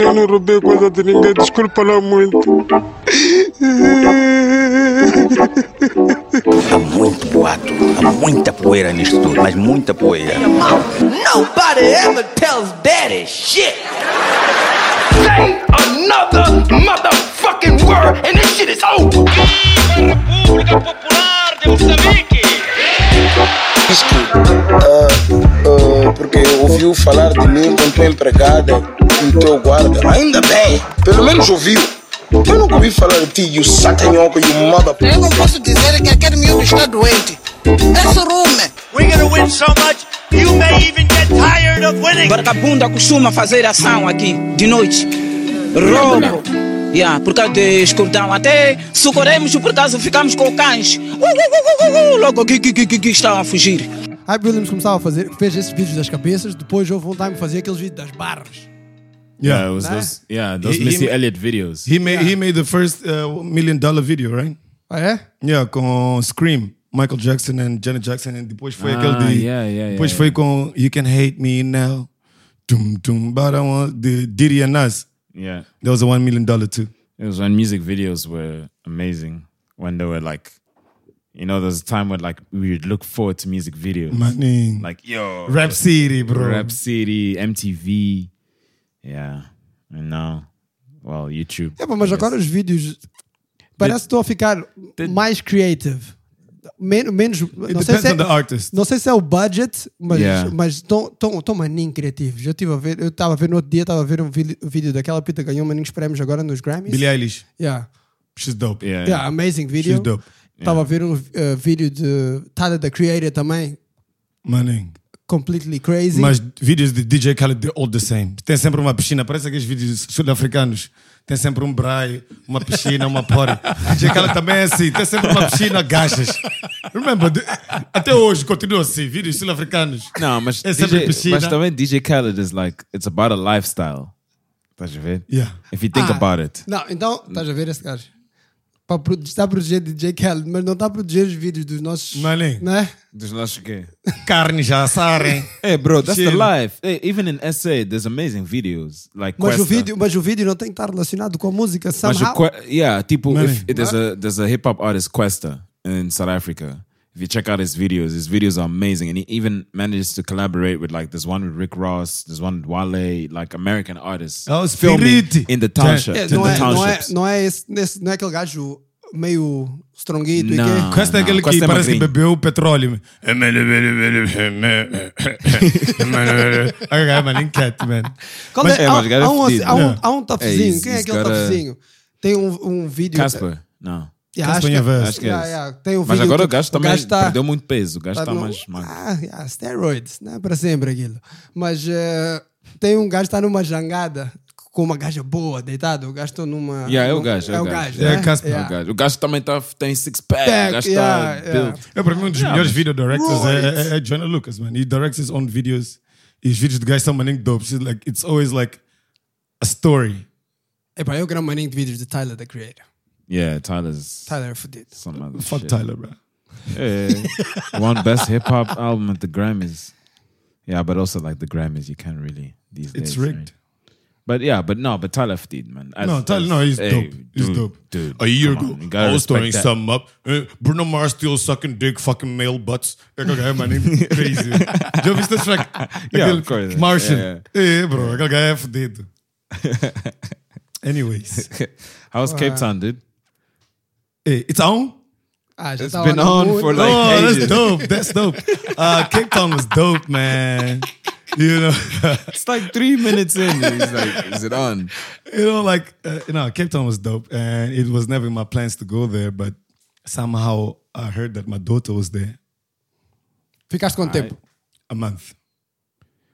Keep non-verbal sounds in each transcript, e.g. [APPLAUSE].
Eu não roubei coisa de ninguém, desculpa lá muito. Há muito boato, há muita poeira nisto tudo, mas muita poeira. Nobody ever tells daddy shit. Say another motherfucking word and this shit is over. República Popular de Moçambique. Diz que ah, ah, porque ouviu falar de mim com tua empregada e teu guarda. Ainda bem, pelo menos ouviu. Eu nunca ouvi falar de ti, you satanhoco, you mother. Eu não posso dizer que aquele miúdo está doente. É surume. We're gonna win so much, you may even get tired of winning. Vagabunda costuma fazer ação aqui de noite. Roubo. Yeah, por causa de escurdão. Até socorremos por causa ficamos com cães. Uh, uh, uh, uh, uh, logo aqui que, que, que, que estavam a fugir. Hype Williams começava a fazer, fez esses vídeos das cabeças, depois houve um time fazer aqueles vídeos das barras. Yeah, it was Nah. those. Yeah, those He- he Missy ma- Elliott videos. He made he made the first uh, million dollar video, right? Ah, é? Yeah, com Scream, Michael Jackson and Janet Jackson, and depois foi Ah, aquele de. yeah, yeah, depois yeah, foi yeah. com You Can Hate Me Now. Tum, tum, but I want the Diddy and Nas. Yeah, That was a one million dollar too. it was when music videos were amazing. When they were like, you know, there's a time where like we would look forward to music videos. Maninho. Like yo, Rap City, bro. Rap City, MTV. Yeah, and now, well, YouTube. É, pá, mas agora os vídeos parece que estão a ficar mais creative. Men menos. Não sei, depends se é, on the artist. não sei se é o budget, mas Yeah. mas estão tão, tão maninho criativos. Eu estive a ver, eu estava a ver no outro dia, estava a ver um vídeo, vídeo daquela pita que ganhou maninhos prémios agora nos Grammys. Billie Eilish. Yeah. She's dope. Yeah, Yeah, amazing video. She's dope. Estava a ver um uh, vídeo de Tyler the Creator também, Maninho. completely crazy. Mas vídeos de DJ Khaled, all the same. Tem sempre uma piscina, parece aqueles vídeos sul-africanos. Tem sempre um braio, uma piscina, uma porra. [LAUGHS] DJ Khaled também é assim, tem sempre uma piscina, gachas. Remember, até hoje continua assim, vídeos sul-africanos. No, mas, É sempre DJ, piscina. mas também DJ Khaled is like, it's about a lifestyle. Estás a ver? Yeah. If you think Ah, about it. Não, então, estás a ver esse gajo? Para está a proteger DJ Khaled, mas não está a proteger os vídeos dos nossos. Maninho. Né? Dos nossos quê? [LAUGHS] Carne já assarem. Hey, bro, that's the life. Hey, even in SA, there's amazing videos like Mas o, vídeo, mas o vídeo não tem que estar relacionado com a música. Mas Somehow. o Que- yeah, tipo, Mano. if, if there's a there's a hip hop artist Questa in South Africa. If you check out his videos, his videos are amazing, and he even manages to collaborate with like there's one with Rick Ross, there's one with Wale, like American artists Oh, filming Spiriti. in the township, É, in não, the é, não, é, não, é esse, nesse- não é aquele gajo meio stronguito Não. e quê? Questa é não, aquele que Questa é parece que magrinho. bebeu petróleo. [LAUGHS] Okay, man, cat, man. Qual Mas- é? é, há, mas o gajo é há um, fedido. há, um, Yeah. há um topzinho. Hey, he's- Quem é he's aquele got a- topzinho? Tem um, um vídeo. Casper, não. Yeah, acho que- Nyavest. Acho que é Yeah, Tem um Mas agora que o gajo também tá- perdeu muito peso, o gajo tá está no- mais magro. Ah, yeah, steroids, não é para sempre aquilo. Mas eh, tem um gajo que está numa jangada com uma gaja boa, deitado. O gajo está numa. Yeah, é o gajo, É o gajo. É né? Casper. Yeah. O gajo, o gajo também tá, tem six pack, Pack, o gajo está. É para mim um dos Yeah, melhores video directors é, é, é Jonah Lucas, man. He directs his own videos. E os vídeos do gajo são maninho dope. It's like, it's always like a story. Epá, eu quero um maninho de vídeos de Tyler, the Creator. Yeah, Tyler's Tyler é fodido. some other Fuck shit. Tyler, bro. Yeah, one best hip hop album at the Grammys. Yeah, but also like the Grammys, you can't really these days. It's rigged. right? But yeah, but no, but Tyler Fdeed, man. As- No, Tyler, as- no, he's hey, dope. He's dude, dope. dude. A year come ago, on, you gotta I was respect throwing that. something up. Uh, Bruno Mars still sucking dick, fucking male butts. É que o gajo é maninho crazy. Já viste esse track? [LAUGHS] Yeah, Aquele of course. Martian. Yeah, É, bro, aquele gajo é fodido. [LAUGHS] Anyways. How's Cape Town, dude? Hey, it's on? Ah, já It's tava been na on for like oh, ages. that's dope. That's dope. [LAUGHS] Uh, Cape Town was dope, man. You know, [LAUGHS] It's like three minutes in. He's like, is it on? you know, like uh, you know, Cape Town was dope, and it was never in my plans to go there, but somehow I heard that my daughter was there. Ficaste quanto tempo? A month,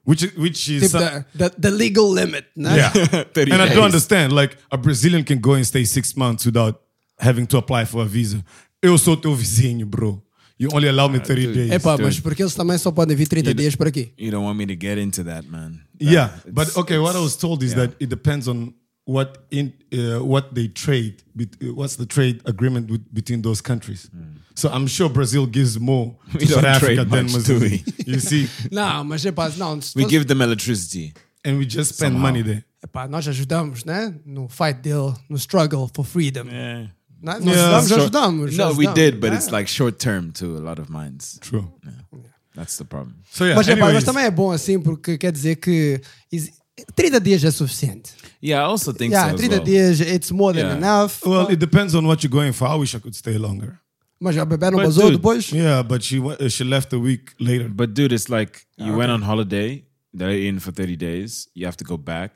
which which is Tipo, some- the, the, the legal limit, né? yeah, [LAUGHS] 30 and I don't understand. Like a Brazilian can go and stay six months without having to apply for a visa. Eu sou teu vizinho, bro. You only allow me 30 days. Epá, Dude. mas porque eles também só podem vir 30 dias por aqui. You don't want me to get into that, man. That- Yeah, but okay. What I was told is yeah. that it depends on what in uh, what they trade. uh, What's the trade agreement with, between those countries? So I'm sure Brazil gives more [LAUGHS] to We South don't Africa trade than much, do Mozambique. [LAUGHS] You see, [LAUGHS] Não, mas epá, não. We fosse- give them electricity. and we just spend Somehow. money there. epá, nós ajudamos, né? No fight dele, no struggle for freedom. Yeah. Nós Yeah, ajudamos, sure. ajudamos. No, we ajudamos, did, but né? it's like short term to a lot of minds. True. Yeah. That's the problem. So yeah. Mas, epá, mas anyways, também é bom assim, porque quer dizer que is- 30 dias é suficiente. Yeah, I also think Yeah, so. as 30 well. dias, it's more than Yeah. enough. well, it depends on what you're going for. I wish I could stay longer. Mas a bebê não But, basou depois? Yeah, but she wa- uh, she left a week later. But dude, it's like you went on holiday, they're in for 30 days, you have to go back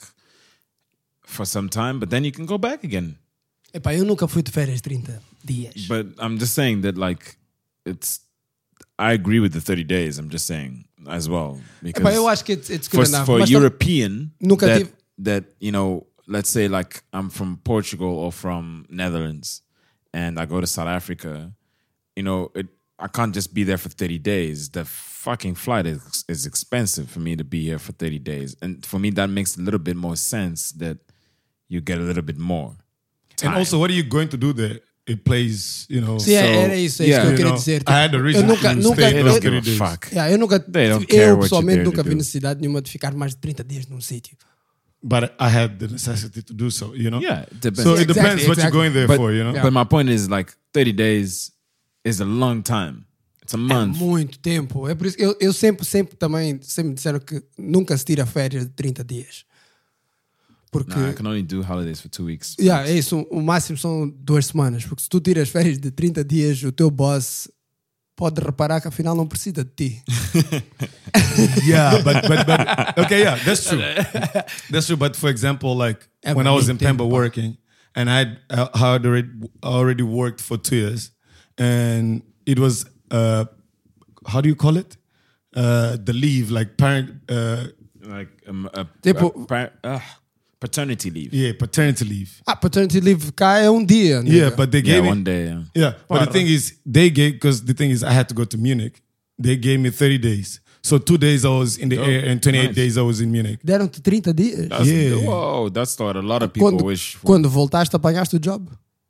for some time, but then you can go back again. Epá, eu nunca fui de férias 30 dias. But I'm just saying that like it's I agree with the 30 days, I'm just saying as well. Because Epá, eu acho que it's, it's for, good enough. for a Mas European Nunca that, tive- that you know, let's say like I'm from Portugal or from Netherlands and I go to South Africa, you know, it I can't just be there for 30 days. The fucking flight is is expensive for me to be here for 30 days. And for me that makes a little bit more sense that you get a little bit more. And also, what are you going to do there? It plays, you know. Sim, é- era isso, é isso yeah, que eu queria dizer. I had a reason eu nunca, to nunca, stay They those don't give 30 a days. fuck. Yeah, eu nunca, They don't care eu pessoalmente you're nunca vi necessidade nenhuma de ficar mais de 30 dias num sítio. But I had the necessity to do so, you know? Yeah, it depends. So it Exactly, depends what you're exactly. going there but, for, you know? but my point is like 30 days is a long time. It's a month. Muito tempo. É por isso que eu, eu sempre, sempre também, sempre me disseram que nunca se tira férias de 30 dias. Porque, Nah, I can only do holidays for two weeks. yeah, é isso, o máximo são duas semanas. Porque se tu tiras férias de 30 dias, o teu boss pode reparar que afinal não precisa de ti. [LAUGHS] yeah, but, but but okay, yeah, that's true. That's true. But for example, like É when I was in muito Pemba working, and I had, uh, already already worked for two years, and it was uh, how do you call it? Uh, the leave, like parent, uh, like um, a, Tipo- a par- ah, paternity leave. yeah, paternity leave. Ah, paternity leave cá é um dia. Yeah, but they Yeah, gave me one day. Yeah. Yeah, but the thing is, they gave because the thing is, I had to go to Munich. They gave me thirty days. So two days I was in the Oh, air, and twenty-eight nice. days I was in Munich. Deram-te 30 dias. That's, Yeah. Whoa, that's what a lot of people Quando, wish for. quando voltaste, apanhaste o job?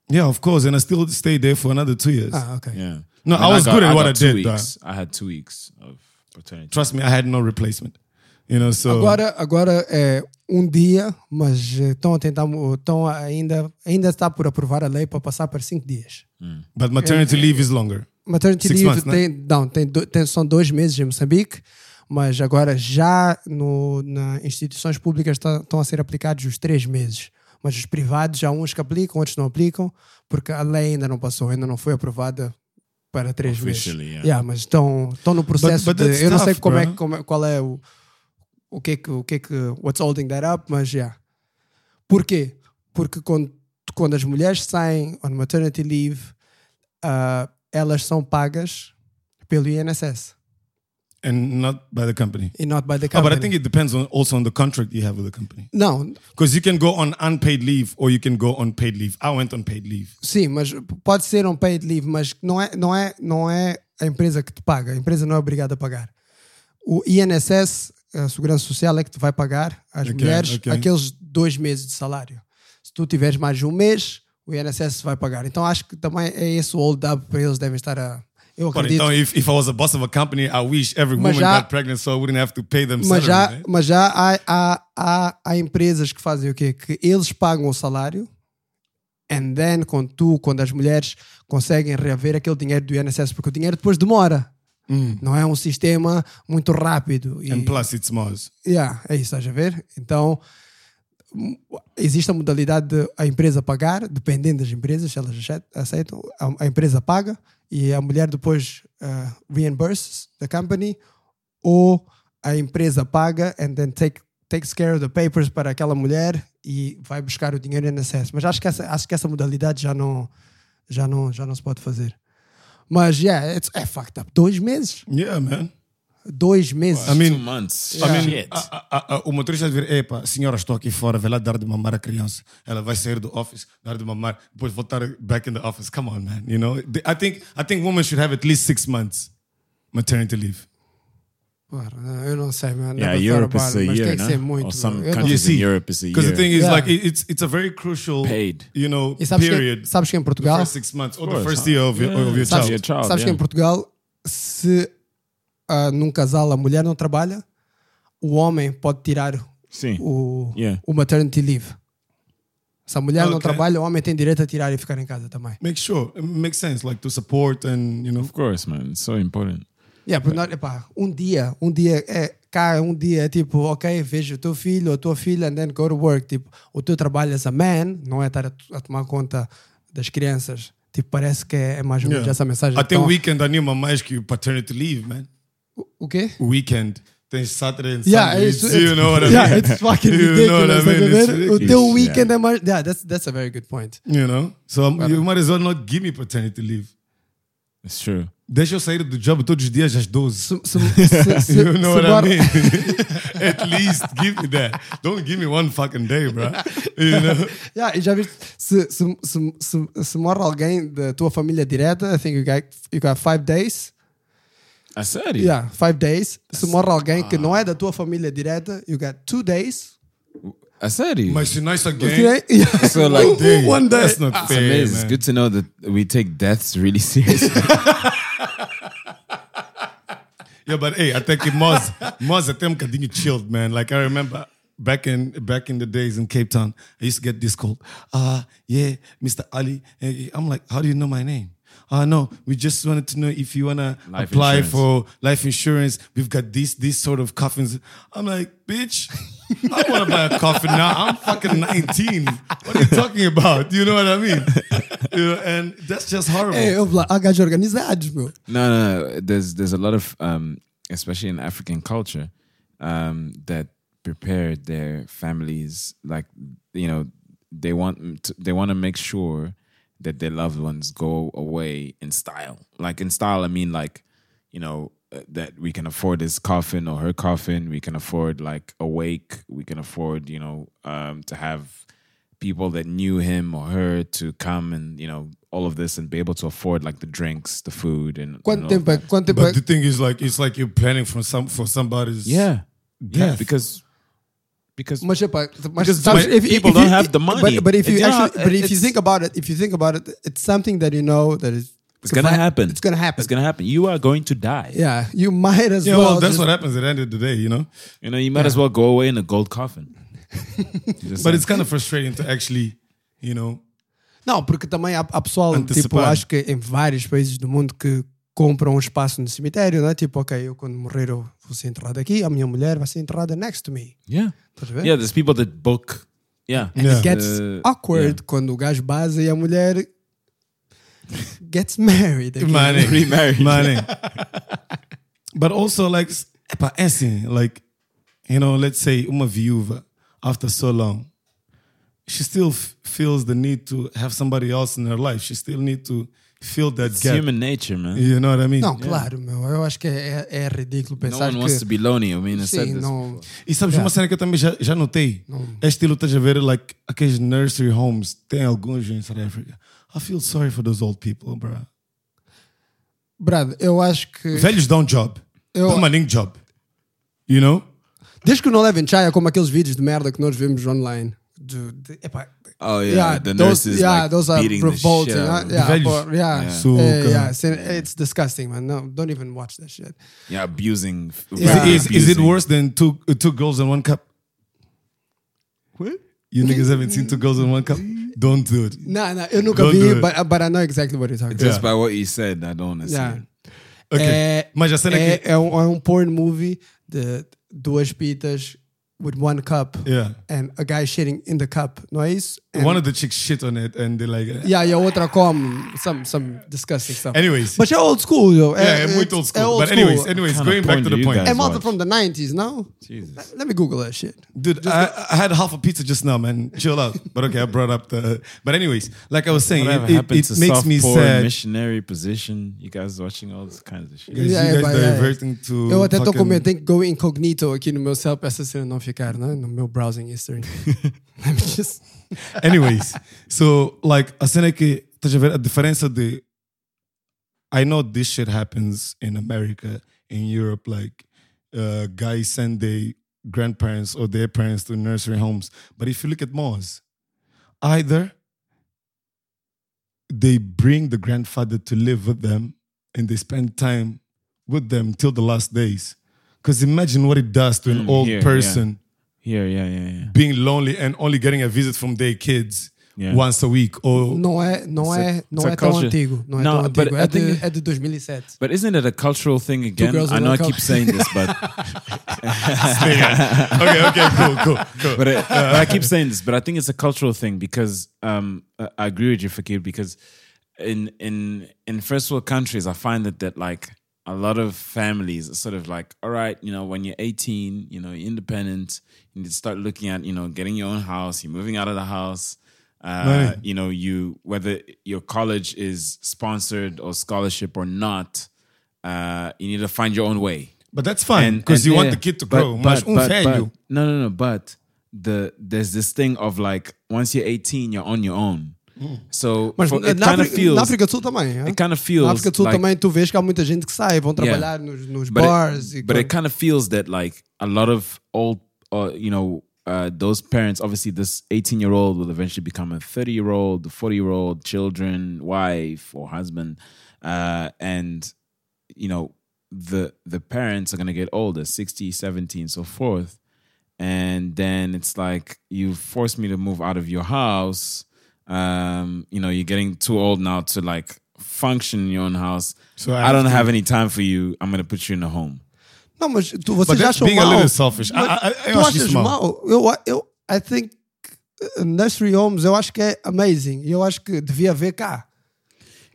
Yeah, of course, and I still stayed there for another two years. Ah, ok. yeah. No, And I was got- good at what I did, Weeks. I had two weeks of paternity. Trust me, I had no replacement. You know, so Agora, agora é um dia, mas eh, estão a tentar, estão ainda, ainda está por aprovar a lei para passar para cinco dias. but maternity leave is longer. Maternity Six leave months, né? tem, não, tem, tem- são dois meses em Moçambique, mas agora já no, na instituições públicas tá- estão a ser aplicados os três meses. Mas os privados, há uns que aplicam, outros não aplicam, porque a lei ainda não passou, ainda não foi aprovada para três meses. Yeah. Yeah, mas estão, estão no processo but de. that's Eu não sei tough, como é, bro. como é- qual é o, o que é que, o que é que, what's holding that up, mas já. Yeah. Porquê? Porque quando, quando as mulheres saem on maternity leave, ah, elas são pagas pelo INSS And not by the company. e not by the Oh, company. but I think it depends on also on the contract you have with the company. Não, Because you can go on unpaid leave or you can go on paid leave. I went on paid leave. sim, mas pode ser um paid leave, mas não é, não é, não é a empresa que te paga. A empresa não é obrigada a pagar. O INSS, a Segurança Social, é que te vai pagar às Ok, mulheres ok. aqueles dois meses de salário. Se tu tiveres mais de um mês, o INSS vai pagar. Então acho que também é esse o hold up para eles devem estar a. Eu But acredito. então, if, if I was a boss of a company, I wish every woman já- got pregnant so I wouldn't have to pay them Mas já, right? mas já há, há, há, há empresas que fazem o quê? Que eles pagam o salário and then quando tu, quando as mulheres conseguem reaver aquele dinheiro do INSS, porque o dinheiro depois demora. Não é um sistema muito rápido. E, And plus, it's Mars. Yeah, é isso, estás a ver? Então, existe a modalidade de a empresa pagar, dependendo das empresas, se elas aceit- aceitam, a, a empresa paga e a mulher depois uh, reimburses the company, ou a empresa paga and then take, takes care of the papers para aquela mulher e vai buscar o dinheiro em acesso. Mas acho que essa, acho que essa modalidade já não, já não, já não se pode fazer. Mas, yeah, it's, é fucked up. Dois meses. Yeah, man. Dois meses. I mean, Two months. I mean, Shit. a- a- a- o motorista vir, epa, senhora, estou aqui fora, vai lá dar de mamar a criança. Ela vai sair do office, dar de mamar, depois voltar back in the office. Come on, man. You know, I think I think women should have at least six months maternity leave. Não, eu não sei, man. Yeah, Europe is a year, tem que no? ser muito. Or some não- countries in Europe is a Because year. the thing is, Yeah. like, it- it's it's a very crucial, Paid. you know, sabes period. que, sabes que em the Portugal, first six months or the course. first year of your, of your sabes, child. your child, sabes que yeah. em Portugal, se ah, num casal a mulher não trabalha, o homem pode tirar Sim. o, Yeah. o maternity leave. Se a mulher não Okay. trabalha, o homem tem direito a tirar e ficar em casa também. Make sure it makes sense, like to support and you know. Of course, man. It's so important. Yeah, porque nós, epá, um dia, um dia é cá, um dia é tipo, ok, veja o teu filho ou a tua filha and then go to work. Tipo, o teu trabalho as a man não é estar a, a tomar conta das crianças. Tipo, parece que é, é mais ou menos Yeah. essa mensagem. Até Então, o weekend anima mais que o paternity leave, man. o quê? O weekend. Tens Saturday and Yeah, Sunday. it's, you know what I mean? yeah, it's [LAUGHS] fucking You know what I ridiculous. mean? a It's? O ridiculous. teu weekend é mais. Yeah, that's, that's a very good point. You know? So um, you might as well not give me paternity leave. It's true. Deixa eu sair do job todos os dias às 12. Se, se, se, se, you know what I mean? [LAUGHS] At least give me that. Don't give me one fucking day, bro. You know? [LAUGHS] Yeah, e já viste? Se, se, se, se, se morre alguém da tua família direta, I think you got, you got five days. I said it. Yeah, five days. Se morre alguém que não é da tua família direta, you got two days. Said it. Mas se nós again, Okay? [LAUGHS] Yeah. So like, day, One day. that's not it's fair, amazing. It's man. good to know that we take deaths really seriously. Yeah, but hey, I think Moz, Moz até um bocadinho chilled, man. Like I remember back in back in the days in Cape Town, I used to get this call. Uh yeah, Mr. Ali. Eh, I'm like, how do you know my name? Uh no, we just wanted to know if you wanna Life apply insurance. for life insurance. We've got this this sort of coffins. I'm like, bitch, I wanna buy a coffin now. I'm fucking 19. What are you talking about? You know what I mean? You know, and that's just horrible. É, eu lá, há gajos organizados, meu. No, no, no. There's there's a lot of um, especially in African culture, um, that prepare their families like you know they want to, they want to make sure that their loved ones go away in style. Like in style, I mean like you know that we can afford his coffin or her coffin. We can afford like a wake. We can afford you know um, to have people that knew him or her to come and you know all of this and be able to afford like the drinks, the food, and Quanto and all of that. But é? the thing is, like, it's like you're planning for some for somebody's Yeah, yeah, because because Mas, epá, mas Because sabes, my- people don't have the money. But, but if you It's not- actually, but if you think about it, if you think about it, it's something that you know that is it's gonna happen. It's gonna happen. It's gonna happen. You are going to die. Yeah, you might as Yeah, well. well, that's just- what happens at the end of the day, you know. You know, you might as well go away in a gold coffin. [LAUGHS] But like- it's kind of frustrating to actually, you know. Não, porque também há, há pessoal, tipo, acho que em vários países do mundo que compram um espaço no cemitério, né? Tipo, ok, eu quando morrer eu vou ser enterrado aqui, a minha mulher vai ser enterrada next to me. yeah, Estás a ver? yeah. There's people that book. Yeah, And it gets Uh, awkward quando o gajo base e a mulher gets married. again. Money, Remarried. money. [LAUGHS] but also, like, epa, é assim, like, you know, let's say uma viúva after so long, she still feels the need to have somebody else in her life. She still need to feel that It's gap. human nature, man. You know what I mean? Não, claro, meu. Eu acho que é, é ridículo No pensar one wants que. to be lonely. I mean, I said Sim, this. não. E sabes Yeah. uma cena que eu também já, já notei? É estilo, estás a ver, like, aqueles nursery homes, tem alguns em South Africa. I feel sorry for those old people, bro. Brad, eu acho que. Velhos dão job. Eu- Permanent job. You know? Desde que não levem chai, é como aqueles vídeos de merda que nós vemos online. De, de, epá, Oh yeah, the those, nurses yeah, like those are beating revolting. shit huh? out of them. yeah, velhos. but, yeah, Yeah. Suca. yeah, yeah, it's, it's disgusting, man. No, don't even watch that shit. Yeah, abusing. Yeah. Is, is it worse than two uh, two girls in one cup? What? You niggas haven't seen two girls in one cup? Don't do it. Não, não, eu nunca Don't do vi, it. but, but I know exactly what you're talking about. Just by what you said, I don't want to see Yeah. it. Ok. É, Mas a cena é é, que. é, um, é um porn movie de duas pitas with one cup Yeah. and a guy shitting in the cup, noise. And, One of the chicks shit on it and they're like. uh, yeah, e a outra come some, some disgusting stuff. Anyways. But you're old school, yo. yeah, É, é muito old it's- school. Eh, old but anyways, school. anyways, What kind going back to the point. guys É malta watch? from the 90s, no? Jesus. Let me Google that shit. Dude, I, I had half a pizza just now, man. Chill out. But okay, I brought up the. But anyways, like I was saying, Whatever it, it, it to makes soft me porn, sad. missionary position? You guys watching all this kinds of shit? Guys, Yeah, you guys but yeah. diverting to. Eh, Eu até estou com fucking- medo, tenho que go incognito aqui no meu cell para essa cena não ficar, né? no meu browsing history. [LAUGHS] Just... [LAUGHS] Anyways, so like a cena que estás a ver a diferença de I know this shit happens in America, in Europe, like uh, guys send their grandparents or their parents to nursery homes. But if you look at Moz, either they bring the grandfather to live with them and they spend time with them till the last days. Because imagine what it does to an Mm, old here, person Here, yeah, yeah, yeah. being lonely and only getting a visit from their kids Yeah. once a week. Or Não é, não It's a- é, não it's a é tão antigo. Não é No, tão but antigo. I É de, think- é de 2007. But isn't it a cultural thing again? I know I keep saying this, but [LAUGHS] okay, okay, cool, cool, cool. [LAUGHS] but, I, but I keep saying this, but I think it's a cultural thing because um, I I agree with you, Fakir, because in in in first world countries, I find that that like a lot of families are sort of like, all right, you know, when you're 18, you know, you're independent, you need to start looking at, you know, getting your own house, you're moving out of the house. Uh. You know, you whether your college is sponsored or scholarship or not, uh, you need to find your own way. But that's fine because you want the kid to but- grow. but- but- velho. but- no, no, no. But the there's this thing of like once you're 18, you're on your own. So Mas for- na, it na kind of África, feels na África do Sul também. é? it kind of feels Na África do Sul like- também tu vês que há muita gente que sai, vão Yeah. nos, nos but it- but it kind of feels that like a lot of old, uh, you know, uh, those parents. Obviously, this 18 year old will eventually become a 30 year old, 40 year old, children, wife or husband, uh, and you know the the parents are gonna get older, 60, 70, and so forth. And then it's like you forced me to move out of your house. Um, you know, you're getting too old now to like function in your own house. So I I, don't have to- have any time for you. I'm gonna put you in a home. Não, mas tu, vocês that's acham being a mal. little selfish. I- Mas I- I tu acho achas isso mal. mal? Eu, eu, I think uh, nursery homes, eu acho que é amazing. E eu acho que devia haver cá.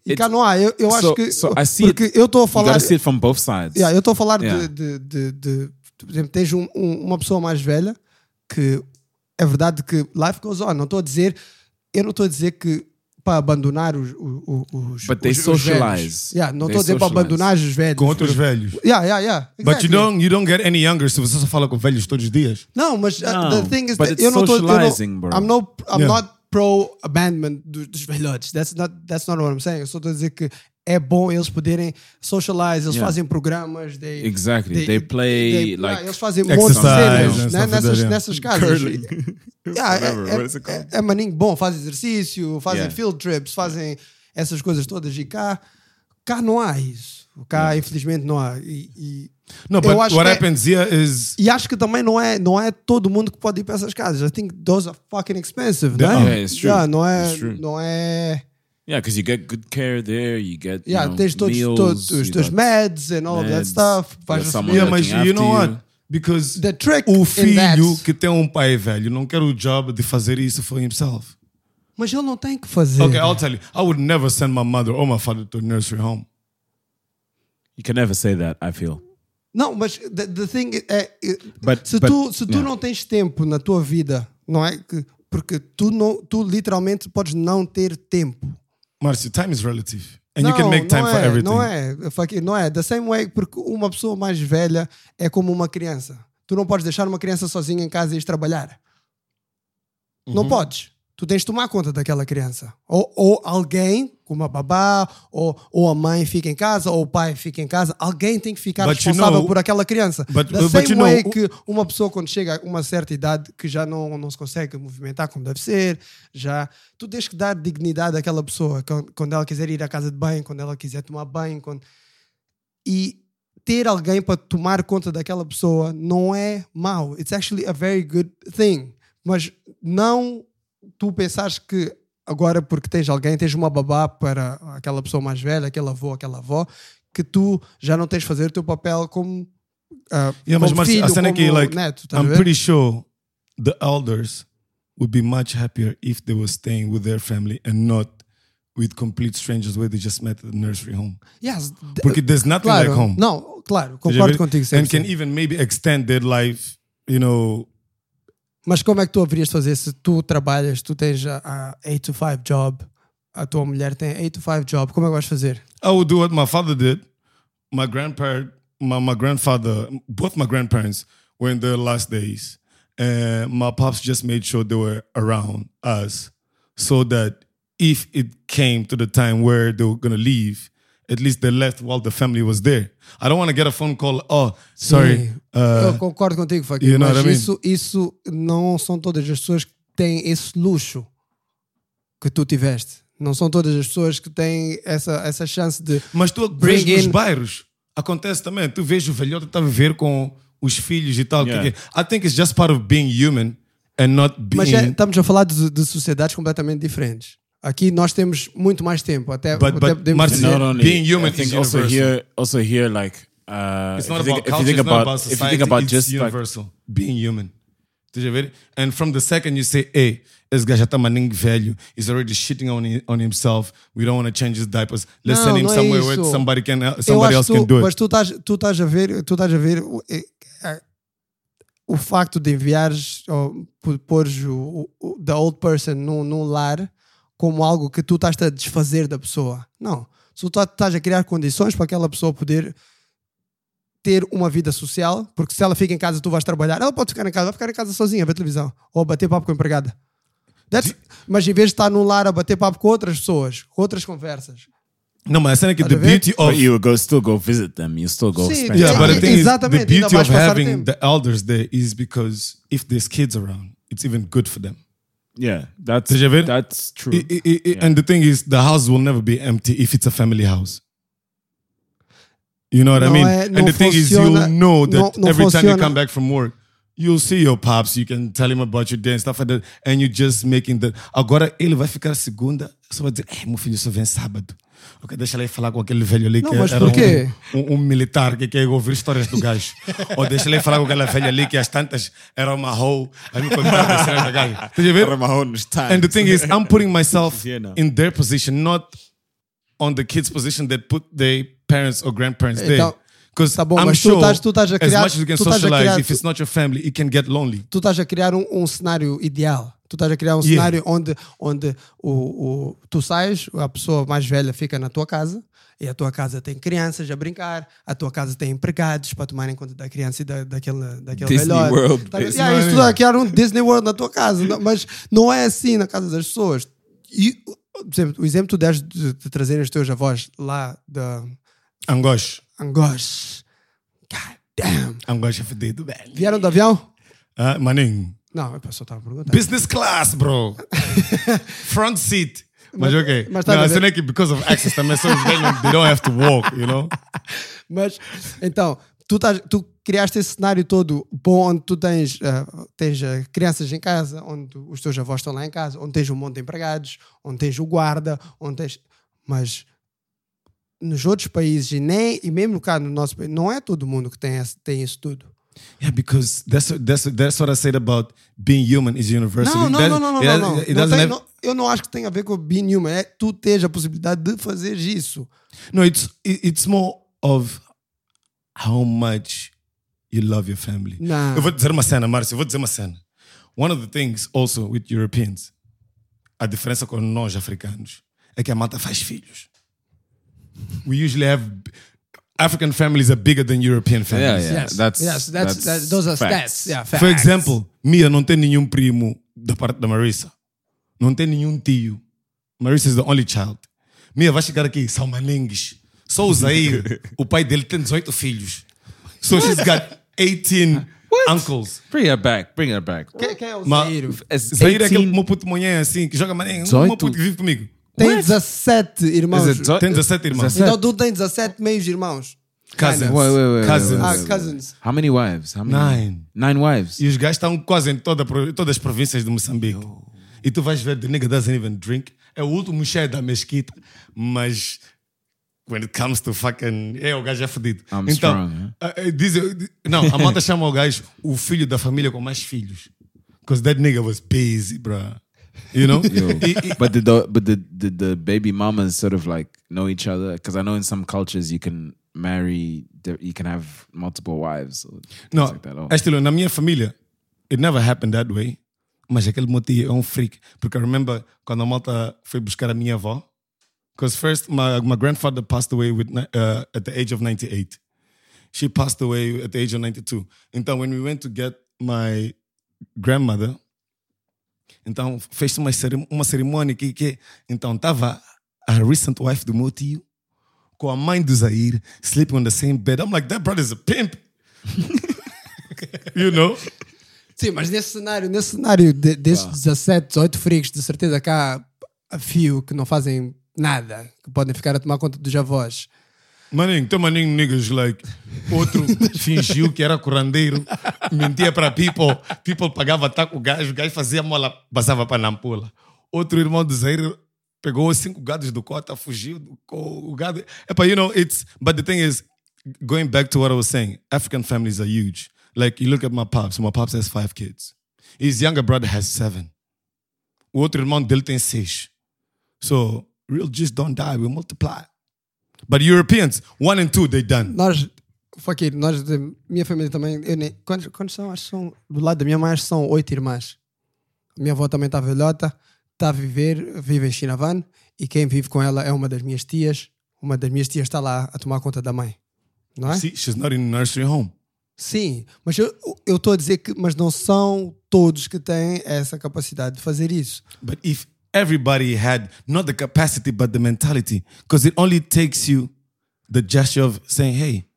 E It's- cá não há. Eu, eu acho so, que. so I see porque it, eu estou a You falar. gotta see it from both sides. Yeah, eu estou a falar Yeah. de, de, de, de- Por exemplo, tens um- um- uma pessoa mais velha que é verdade que life goes on. Não estou a dizer. Eu não estou a dizer que para abandonar os. os, os But they os- os velhos. socialize. Yeah, não estou a dizer para abandonar os velhos. Com outros velhos. Yeah, yeah, yeah. But you exactly. don't, you don't get any younger se você só fala com velhos todos os dias. Não, mas uh, No, the thing is but that it's eu não bro. I'm, no, I'm Yeah. not pro abandonment dos, dos velhotes. That's not, that's not what I'm saying. Eu só estou a dizer que é bom eles poderem socialize, eles Yeah. fazem programas. They, Exactly. They play, like, eles fazem um monte de cenas né, like nessas, that, nessas casas. Yeah, [LAUGHS] é- é, é, é maninho bom, fazem exercício, fazem Yeah. field trips, fazem essas coisas todas. E cá, cá não há isso. Cá, infelizmente, não há. E, e No, but acho what que é- happens here is e acho que também não é, não é todo mundo que pode ir para essas casas. I think those are fucking expensive, né? Yeah, it's true. Não é, não é. Yeah, because you get good care there. You get you Yeah, know, tens todos, meals, you teus got- meds and all of that meds, stuff. you Yeah, mas you know what? Because The trick o filho that- que tem um pai velho não quer o job de fazer isso for himself. Mas ele não tem que fazer. Okay, I'll tell you. I would never send my mother or my father to a nursery home. You can never say that. I feel. Não, mas the, the thing é, é- But- se but- tu, se tu yeah. não tens tempo na tua vida, não é que porque tu não, tu literalmente podes não ter tempo. Marcio, time is relative. And não, you can make time não for é, everything. Não é, não é. The same way, porque uma pessoa mais velha é como uma criança. Tu não podes deixar uma criança sozinha em casa e ir trabalhar. Uhum. Não podes. Tu tens de tomar conta daquela criança. Ou, ou alguém, como a babá, ou, ou a mãe fica em casa, ou o pai fica em casa. Alguém tem que ficar But you responsável know- por aquela criança. but- but same you know- way que uma pessoa quando chega a uma certa idade que já não, não se consegue movimentar como deve ser, já tu tens que dar dignidade àquela pessoa quando, quando ela quiser ir à casa de banho, quando ela quiser tomar banho, quando... e ter alguém para tomar conta daquela pessoa não é mau. It's actually a very good thing. Mas não tu pensares que agora porque tens alguém, tens uma babá para aquela pessoa mais velha, aquele avô, aquela avó, que tu já não tens de fazer o teu papel como, ah, Yeah, mas como Marcio, filho, a cena é que, como like, neto. a I'm pretty sure the elders would be much happier if they were staying with their family and not with complete strangers where they just met at the nursery home. Yes, d- Porque there's nothing claro, like home. Não, claro, concordo contigo And sempre. can even maybe extend their life, you know. Mas como é que tu haverias de fazer se tu trabalhas, tu tens a, a 8 to 5 job, a tua mulher tem 8 to 5 job, como é que vais fazer? I would do what my father did. My grandparent, my, my grandfather, both my grandparents were in their last days. And my pops just made sure they were around us so that if it came to the time where they were going to leave at least they left while the family was there. I don't want to get a phone call. Oh, sorry. Uh, eu concordo contigo, Fakir, you know mas what I mean? isso, isso não são todas as pessoas que têm esse luxo que tu tiveste. Não são todas as pessoas que têm essa, essa chance de. Mas tu bring vês nos in- bairros. Acontece também. Tu vês o velhote está a viver com os filhos e tal. Yeah. que- I think it's just part of being human and not being. Mas é- estamos a falar de, de sociedades completamente diferentes. Aqui nós temos muito mais tempo. Até, But- até but, podemos Martin, dizer- only being human is also universal. here also here like uh It's if not you think, about if culture, you think about if you society, think about just like universal. being human. Estás a ver? And from the second you say, hey, esse gajo já está maninho velho, he's already shitting on, on himself, we don't want to change his diapers, let's Não, send him é somewhere where isso. somebody, can, Eu somebody else tu- can do it. Mas tu estás, tu estás a ver, tu estás a ver o, é- é- o facto de enviares ou pôres o, o, the old person num, num lar como algo que tu estás a desfazer da pessoa. Não. Se tu estás a criar condições para aquela pessoa poder ter uma vida social, porque se ela fica em casa tu vais trabalhar, ela pode ficar em casa, vai ficar em casa sozinha a ver televisão ou a bater papo com a empregada. That's- mas em vez de estar num lar a bater papo com outras pessoas, com outras conversas, No, mas a cena é que the beauty but of you go still go visit them, you still go Sim, spend Yeah, but the É, thing is, the exatamente, ainda beauty of having tempo. the elders there is because if there's kids around, it's even good for them. Yeah, that's Estás a ver? that's true. I- I- I- And the thing is, the house will never be empty if it's a family house. You know what I Não mean? é- and the thing is, you'll know that não- não every time you come back from work, you'll see your pops, you can tell him about your day and stuff like that, and you're just making the. Agora ele vai ficar segunda, só vai dizer, "Eh, meu filho só vem sábado. Ok, deixa ele falar com aquele velho ali Não, que mas era um, um, um militar que quer ouvir histórias do gajo. [LAUGHS] Ou deixa ele falar com aquela velha ali que às tantas era uma hoe, [LAUGHS] a me contar a história do gajo. Ver? Era uma hoe nos times. And the thing is, I'm putting myself in their position, not on the kids' position that put their parents or grandparents there. Então, Because tá bom, I'm mas tu sure, estás- tu estás a as criar- much as you can tu estás a socialize, criar- if it's not your family, it can get lonely. tu estás a criar um, um cenário ideal. Tu estás a criar um Yeah. cenário onde, onde o, o, tu sais, a pessoa mais velha fica na tua casa e a tua casa tem crianças a brincar, a tua casa tem empregados para tomarem conta da criança e da, daquele, daquele Disney velhote. World, Tá- basically. yeah, isso tu está a criar um Disney World na tua casa, não- mas não é assim na casa das pessoas. E, por exemplo, o exemplo que tu deste de, de trazer os teus avós lá da Angosh. Angosh. God damn. Angosh é fedido, velho. Vieram de avião? Ah, maninho. Não, eu só estava a perguntar. Business class, bro. [LAUGHS] Front seat. Mas, Mas- ok. mas tá não, a a cena é que because of access também, so they don't, they don't have to walk, you know? [LAUGHS] Mas, então, tu, estás- tu criaste esse cenário todo bom onde tu tens, ah, tens ah, crianças em casa, onde os teus avós estão lá em casa, onde tens um monte de empregados, onde tens o guarda, onde tens. Mas nos outros países, e, nem, e mesmo cá no nosso país, não é todo mundo que tem, esse- tem isso tudo. Yeah, because that's that's that's what I said about being human is universal. Não, não, That- não, não, não, it não, não. it Não tem- have- não- Eu não acho que tem a ver com being human, é tu tens a possibilidade de fazer isso. No, it's it- it's more of how much you love your family. Não. Eu vou dizer uma cena, Márcio, eu vou dizer uma cena. One of the things also with Europeans, a diferença com nós africanos, é que a malta faz filhos. We usually have African families are bigger than European Yeah, families. yeah. Yes, That's, yes, that's, that's that- those are facts. stats. Yeah, For facts. example, Mia não tem nenhum primo da parte da Marissa. Não tem nenhum tio. Marissa is the only child. Mia vai chegar aqui, são maningues. Só o Zaire, [LAUGHS] o pai dele tem 18 filhos. So she's got 18 uncles. Bring her back. Bring her back. Quem, quem é o? It's Zaire é aquele 18 meu puto manhã assim, que joga maninho. Um 18? meu puto que vive comigo. Tem 17 irmãos. Tem 17 irmãos. 17? Então tu tens 17 meios irmãos. Cousins. Wait, wait, wait, Cousins. Ah, cousins. How many wives? How many? Nine. Nine wives. E os gajos estão quase em toda, todas as províncias de Moçambique. E tu vais ver, the nigga doesn't even drink. É o último chefe da mesquita, mas when it comes to fucking. É, o gajo é fodido. I'm então, strong, ah, diz, não, a malta chama o gajo o filho da família com mais filhos. Because that nigga was busy, bruh. [LAUGHS] You know? Yo. But did the but the, did the baby mamas sort of like know each other? Because I know in some cultures you can marry, you can have multiple wives. Or things like that. Oh. estilo, na minha família, it never happened that way. Mas aquele meu tio é um freak. Porque I remember quando a malta foi buscar a minha avó. Because first, my, my grandfather passed away with, uh, at the age of 98. She passed away at the age of 92. Então, when we went to get my grandmother, então fez uma, cerim uma cerimônia que, que então estava a recent wife do meu tio com a mãe do Zaire, sleeping on the same bed. I'm like, that brother's a pimp. [LAUGHS] you know? Sim, mas nesse cenário, nesse cenário de, desses 17, 18 frigos, de certeza que há a fio que não fazem nada, que podem ficar a tomar conta dos avós. Maninho, tem maninho niggas like outro [LAUGHS] fingiu que era curandeiro, mentia para people, people pagava com o gajo, o gajo fazia mola, passava para Nampula. Outro irmão do Zaire pegou cinco gados do cota, fugiu com o gado. Epa, you know, it's but the thing is going back to what I was saying, African families are huge. Like you look at my pops, my pops has five kids. His younger brother has seven. O outro irmão dele tem seis. So real just don't die, we multiply. But Europeans, one and two, they done. Nós, Fakir, nós, da minha família também, eu nem, quantos, quantos são? Acho que são, do lado da minha mãe, acho que são oito irmãs. Minha avó também está velhota, está a viver, vive em Chinavan, e quem vive com ela é uma das minhas tias. Uma das minhas tias está lá a tomar conta da mãe. Não é? See, she's not in a nursery home. Sim, mas eu eu estou a dizer que mas não são todos que têm essa capacidade de fazer isso. But if everybody had not the capacity but the mentality, because it only takes you the gesture of saying, "Hey,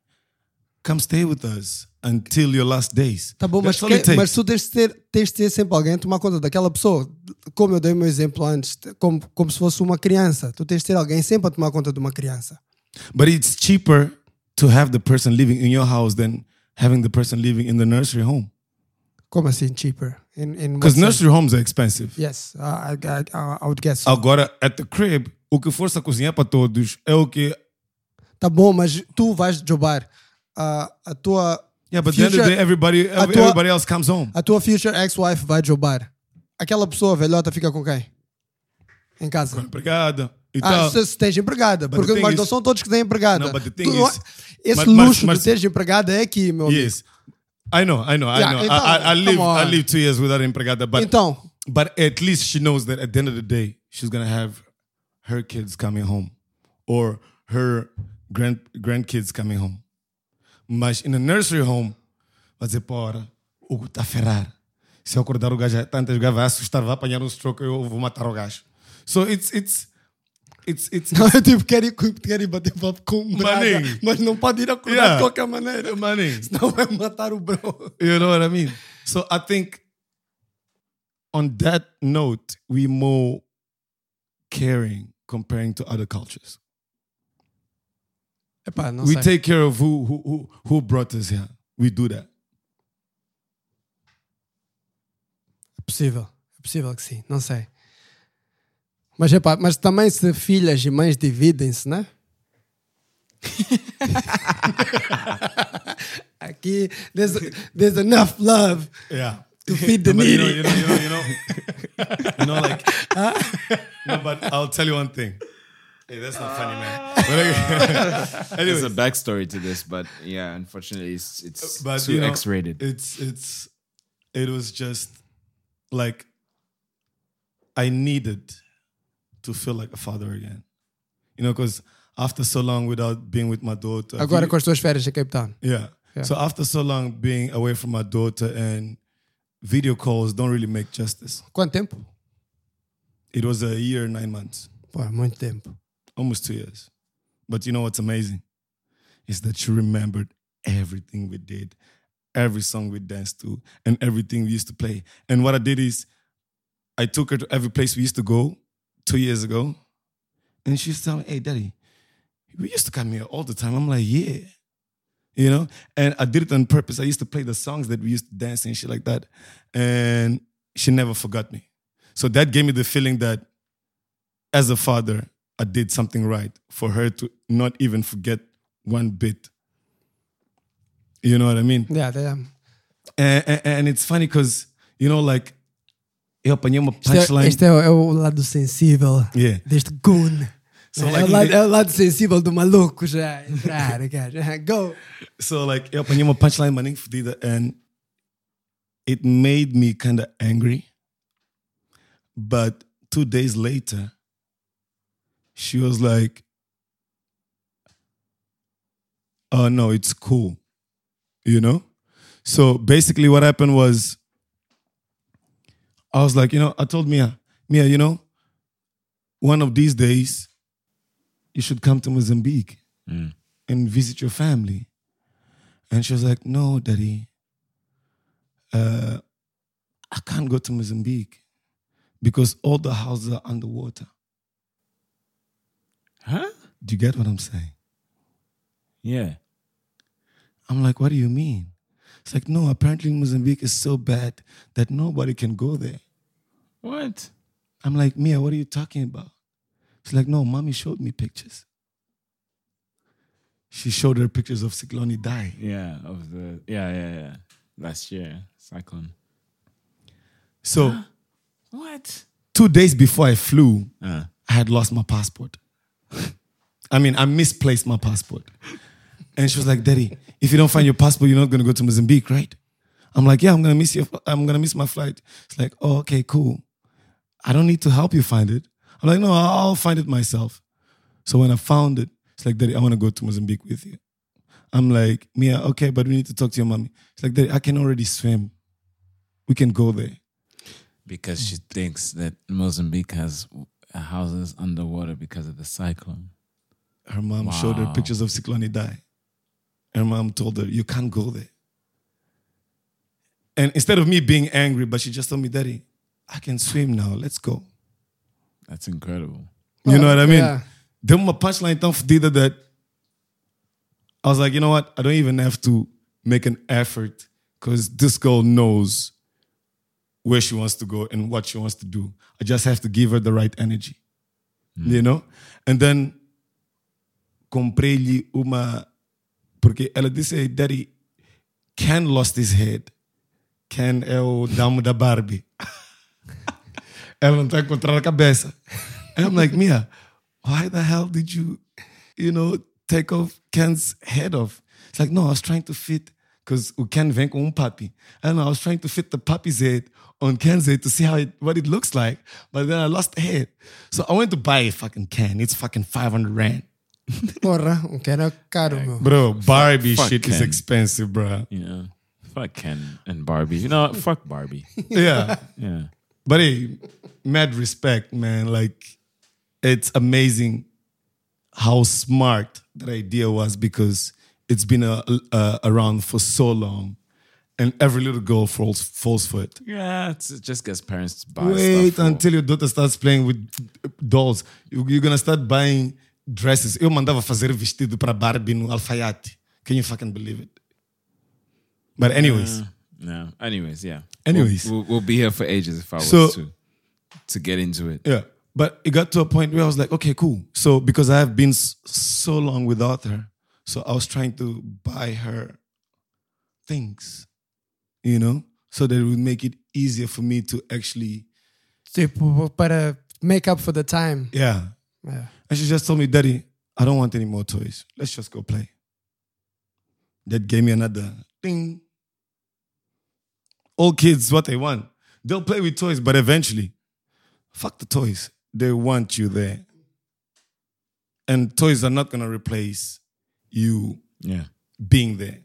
come stay with us until your last days." Tá bom, mas, That's que- mas tu tens de, ter, tens de ter sempre alguém a tomar conta daquela pessoa. Como eu dei o meu exemplo antes, como, como se fosse uma criança. Tu tens de ter alguém sempre a tomar conta de uma criança. But it's cheaper to have the person living in your house than having the person living in the nursery home. Como assim, cheaper? In, in Because nursery homes are expensive. Yes, I, I, I, would guess. so. Agora, at the crib, o que força a cozinhar para todos é o que. Tá bom, mas tu vais jobar a, a tua. Yeah, but at the end of the day, everybody, a tua- everybody else comes home. A tua future ex-wife vai jobar. Aquela pessoa velhota fica com quem? Em casa. Empregada. E Ah, tal. se, se tens empregada. But Porque, mas não são todos que têm empregada. No, but the thing Tu não- is- esse Mas- mas- luxo mas- de teres empregada é aqui, meu amigo. I know, I know, I Yeah, know. então, I, I, I live, come on. I live two years without empregada, but Então. but at least she knows that at the end of the day, she's gonna have her kids coming home, or her grand grandkids coming home. Mas in a nursery home, vai dizer, porra, o Hugo está a ferrar. Se eu acordar o gajo, tantas o gajo vai assustar, vai apanhar um stroke, eu vou matar o gajo. So it's it's it's it's Não, eu [LAUGHS] tipo, quero ir, quero ir bater papo com um o Braga, Maninho. mas não pode ir acordar Yeah. de qualquer maneira. Maninho. [LAUGHS] Senão vai matar o bro. You know what I mean? So I think on that note, we more caring comparing to other cultures. Epá, não we sei. take care of who, who who who brought us here. We do that. É possível. É possível que sim. Não sei. Mas, epá, mas também se filhas e mães dividem-se, né? [LAUGHS] Aqui, there's, there's enough love Yeah. to feed the But you know, needy. you know, you know, you know, you know, [LAUGHS] like. no, but I'll tell you one thing. Hey, that's not funny, man. Like- [LAUGHS] There's a backstory to this, but yeah, unfortunately, it's it's but too you know, X-rated. It's it's it was just like I needed to feel like a father again. You know, because after so long without being with my daughter. Agora com as tuas férias em Cape Town. Yeah. Yeah. So after so long being away from my daughter and video calls don't really make justice. Quanto tempo? It was a year, nine months. Pô, muito tempo. Almost two years. But you know what's amazing? Is that she remembered everything we did, every song we danced to, and everything we used to play. And what I did is I took her to every place we used to go two years ago. And she's telling me, hey, daddy, we used to come here all the time. I'm like, yeah. You know? And I did it on purpose. I used to play the songs that we used to dance and shit like that. And she never forgot me. So that gave me the feeling that as a father, I did something right for her to not even forget one bit. You know what I mean? Yeah, yeah. And, and, and it's funny because, you know, like, eu apanhei uma Isto, é, punchline. isto é, o- é o lado sensível Yeah. deste goon. [LAUGHS] So, é, like, o lado, é o lado sensível do maluco já. Entrar, cara. [LAUGHS] Go. So like eu apanhei uma punchline maninho fodida and it made me kind of angry. But two days later, she was like, "Oh no, it's cool," you know. So basically, what happened was, I was like, you know, I told Mia, Mia, you know, one of these days, you should come to Mozambique and visit your family. And she was like, No, daddy. Uh, I can't go to Mozambique because all the houses are underwater. Huh? Do you get what I'm saying? Yeah. I'm like, what do you mean? It's like, no, apparently Mozambique is so bad that nobody can go there. What? I'm like, Mia, what are you talking about? She's like, no, mommy showed me pictures. She showed her pictures of Cyclone die. Yeah, of the yeah, yeah, yeah. Last year, cyclone. So [GASPS] What? two days before I flew, Uh. I had lost my passport. I mean, I misplaced my passport. And she was like, Daddy, if you don't find your passport, you're not gonna go to Mozambique, right? I'm like, Yeah, I'm gonna miss your I'm gonna miss my flight. It's like, oh, okay, cool. I don't need to help you find it. I'm like, no, I'll find it myself. So when I found it, it's like, Daddy, I want to go to Mozambique with you. I'm like, Mia, okay, but we need to talk to your mommy. It's like, Daddy, I can already swim. We can go there. Because she thinks that Mozambique has houses underwater because of the cyclone. Her mom showed her pictures of Cyclone die. Her mom told her, You can't go there. And instead of me being angry, but she just told me, Daddy, I can swim now. Let's go. That's incredible. You know what I mean? yeah. Deu uma punchline tão fodida that I was like, you know what? I don't even have to make an effort because this girl knows where she wants to go and what she wants to do. I just have to give her the right energy. Hmm. You know? And then comprei-lhe uma. Porque ela disse, Daddy, Ken lost his head. Ken é o damo da Barbie. [LAUGHS] ela não está a encontrar a cabeça. And I'm like, Mia, why the hell did you, you know, take off Ken's head off? It's like, no, I was trying to fit, because Ken vem com um puppy. And I was trying to fit the puppy's head on Ken's head to see how it, what it looks like. But then I lost the head. So I went to buy a fucking Ken. It's fucking 500 rand. Porra, um que era caro, meu. Bro, Barbie fuck shit is expensive, bro. Yeah. fuck Ken and Barbie. You know, what? fuck Barbie. [LAUGHS] Yeah. Yeah. But hey, mad respect, man. Like, it's amazing how smart that idea was because it's been a, uh, around for so long, and every little girl falls falls for it. Yeah, it's, it just gets parents to buy Wait stuff. for- until your daughter starts playing with dolls. You- You're gonna start buying dresses. Eu mandava fazer vestido para Barbie no alfaiate. Can you fucking believe it? But anyways, uh, No. Anyways, yeah. Anyways. we'll, we'll, we'll be here for ages if I was So- to to get into it. Yeah. But it got to a point where I was like, okay, cool. So because I have been so long without her, so I was trying to buy her things, you know, so that it would make it easier for me to actually, Tipo, para make up for the time. yeah. Yeah. And she just told me, Daddy, I don't want any more toys. Let's just go play. That gave me another thing. All kids, what they want. They'll play with toys, but eventually, fuck the toys. They want you there. And toys are not going to replace you Yeah. being there.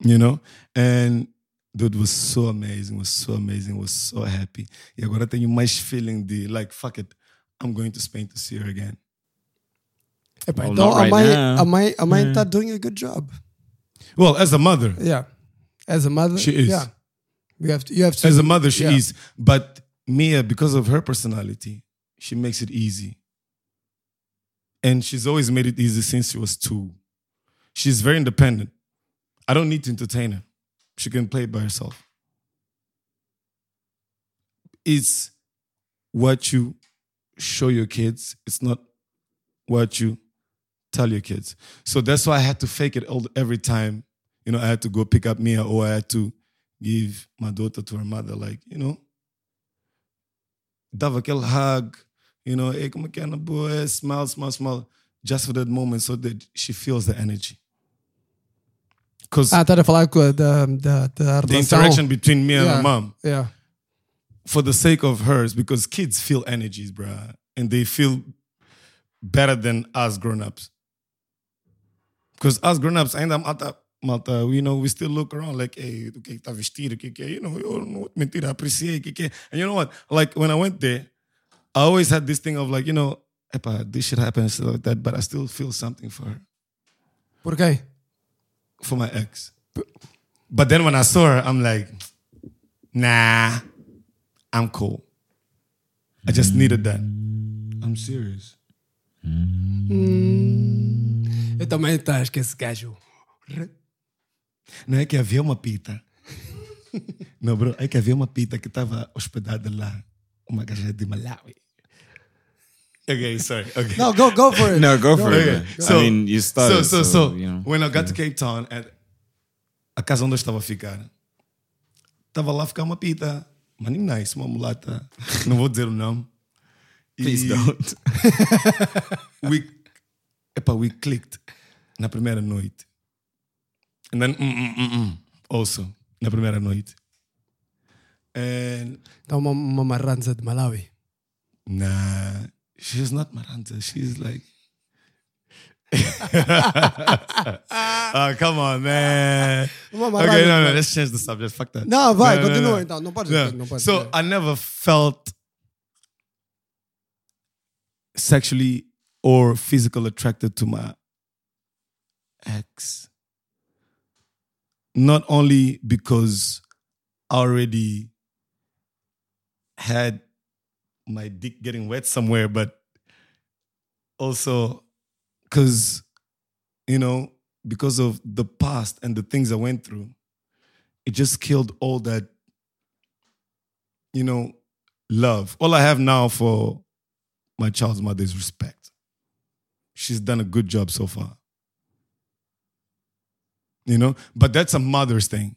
You know? And dude was so amazing, was so amazing, was so happy. E agora tenho mais feeling de like, fuck it, I'm going to Spain to see her again. Epá, Well, então not a right mãe, now. a mãe, a mãe tá doing a good job. Well, as a mother, Yeah. As a mother, She is. Yeah. You have to. You have to. as a mother, she yeah. is. But Mia, because of her personality, she makes it easy. And she's always made it easy since she was two. She's very independent. I don't need to entertain her. She can play by herself. It's what you show your kids. It's not what you tell your kids. So that's why I had to fake it all, every time. You know, I had to go pick up Mia or I had to give my daughter to her mother, like, you know, dava aquele hug, you know, hey, como que é boa, smile, smile, smile, just for that moment so that she feels the energy. Because Ah, tá a falar da, da, da the interaction between me and yeah. her mom, Yeah. For the sake of hers, because kids feel energies, bruh, and they feel better than us grown-ups. Because us grown-ups ainda malta, malta, you know, we still look around like, hey, o que é que tá vestido, o que que é, you know, eu não vou apreciei, o que que é. And you know what? Like, when I went there, I always had this thing of like, you know, Epa, this shit stuff like that, but I still feel something for her, Por quê? for my ex. But then when I saw her, I'm like, nah, I'm cool. I just needed that. I'm serious. Eu também acho que esse gajo. Não é que havia uma pita. Não, bro, é que havia uma pita que estava hospedada lá. Uma gaja de Malawi. Okay, sorry. Okay. No, go, go for it. No, go for it. Okay. man. I mean, you started. So, so, so, so, you know. when I got to Cape Town, at a casa onde eu estava a ficar, estava lá a ficar uma pita. Maninho nice, uma mulata. Não vou dizer o nome. Please E don't. [LAUGHS] we, epa, we clicked na primeira noite. And then, mm, mm, mm, mm, also, na primeira noite. And, Então, uma, uma marranza de Malawi. nah, she's not Maranta. She's like, [LAUGHS] oh, come on, man. [LAUGHS] Okay, no, no, let's change the subject. Fuck that. Não, vai, No, no, continua no. então. Não pode. Yeah. Não pode So I never felt sexually or physical attracted to my ex. Not only because I already had my dick getting wet somewhere, but also because, you know, because of the past and the things I went through, it just killed all that you know, love. All I have now for my child's mother is respect. She's done a good job so far. You know, but that's a mother's thing.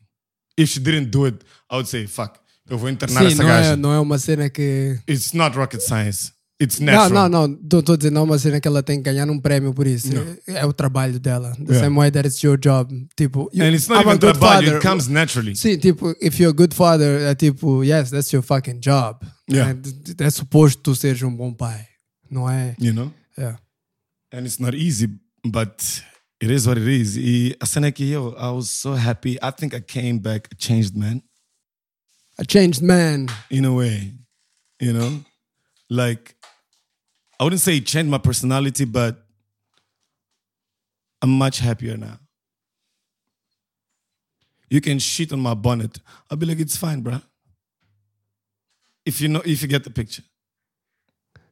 If she didn't do it, I would say, fuck, eu vou internar Sim, essa não é, não é uma cena que. It's not rocket science. It's Não, natural. não, não. Estou a dizer, não é uma cena que ela tem que ganhar um prémio por isso. Não. É, é o trabalho dela. The Yeah. same way that it's your job. Tipo, you- And it's not I'm a even trabalho, father. it comes naturally. Sim, tipo, if you're a good father, é tipo, yes, that's your fucking job. Yeah. É, é suposto tu seres um bom pai. Não é? You know? Yeah. And it's not easy, but it is what it is. E a cena é que eu, I was so happy. I think I came back a changed man. A changed man. in a way, you know? Like, I wouldn't say it changed my personality, but I'm much happier now. You can shit on my bonnet. I'll be like, it's fine, bruh. If you know, if you get the picture.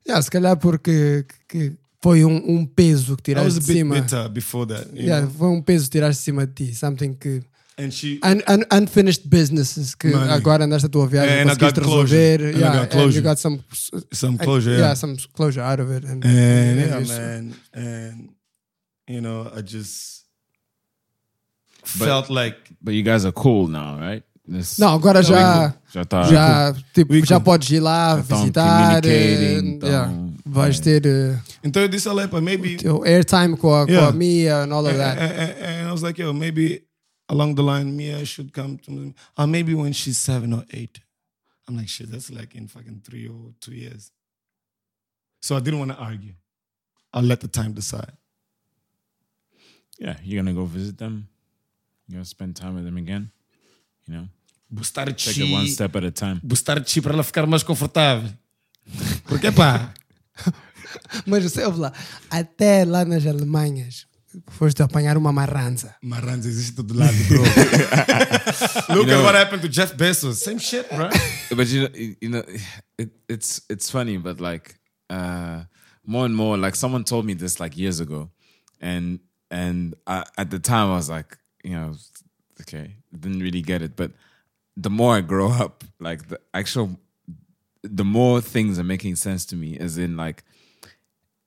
Yeah, se calhar porque que foi um, um peso que I was tiraste a de bit cima. bitter before that. Yeah, know? foi um peso que tiraste de cima de ti. Something que. And she, Un, un, unfinished businesses que Money. agora nesta tua viagem And I conseguiste closure. resolver. And I yeah, got and you got some some uh, closure, yeah. yeah. some closure out of it. And, and yeah, you- man. And, you know, I just felt like But you guys are cool now, right? This- Não, agora já, Já tá. já, tipo, já podes ir lá Já tão visitar. communicating, eh, tão- yeah. Vais ter eh, Então eu disse a Lepa, maybe airtime com a, com Yeah. a Mia and all of and, that. and- and- and I was like, yo, maybe along the line, Mia should come to me. Or maybe when she's seven or eight. I'm like, shit, that's like in fucking three or two years. So I didn't want to argue. I'll let the time decide. Yeah, you're gonna go visit them. You're gonna spend time with them again. You know, Bustar take it one step at a time. Bustar chi para ela ficar mais confortável. Porque, pá, [LAUGHS] Mas você ouve lá, até lá nas Alemanhas, foste apanhar uma marranza. Marranza existe todo lado, bro. Look [LAUGHS] You know- at what happened to Jeff Bezos. Same shit, bro. [LAUGHS] but you know, you know, it, it's it's funny, but like uh, more and more, like someone told me this like years ago, and and I, at the time I was like, you know, okay, didn't really get it. But the more I grow [LAUGHS] up, like the actual, the more things are making sense to me. As in, like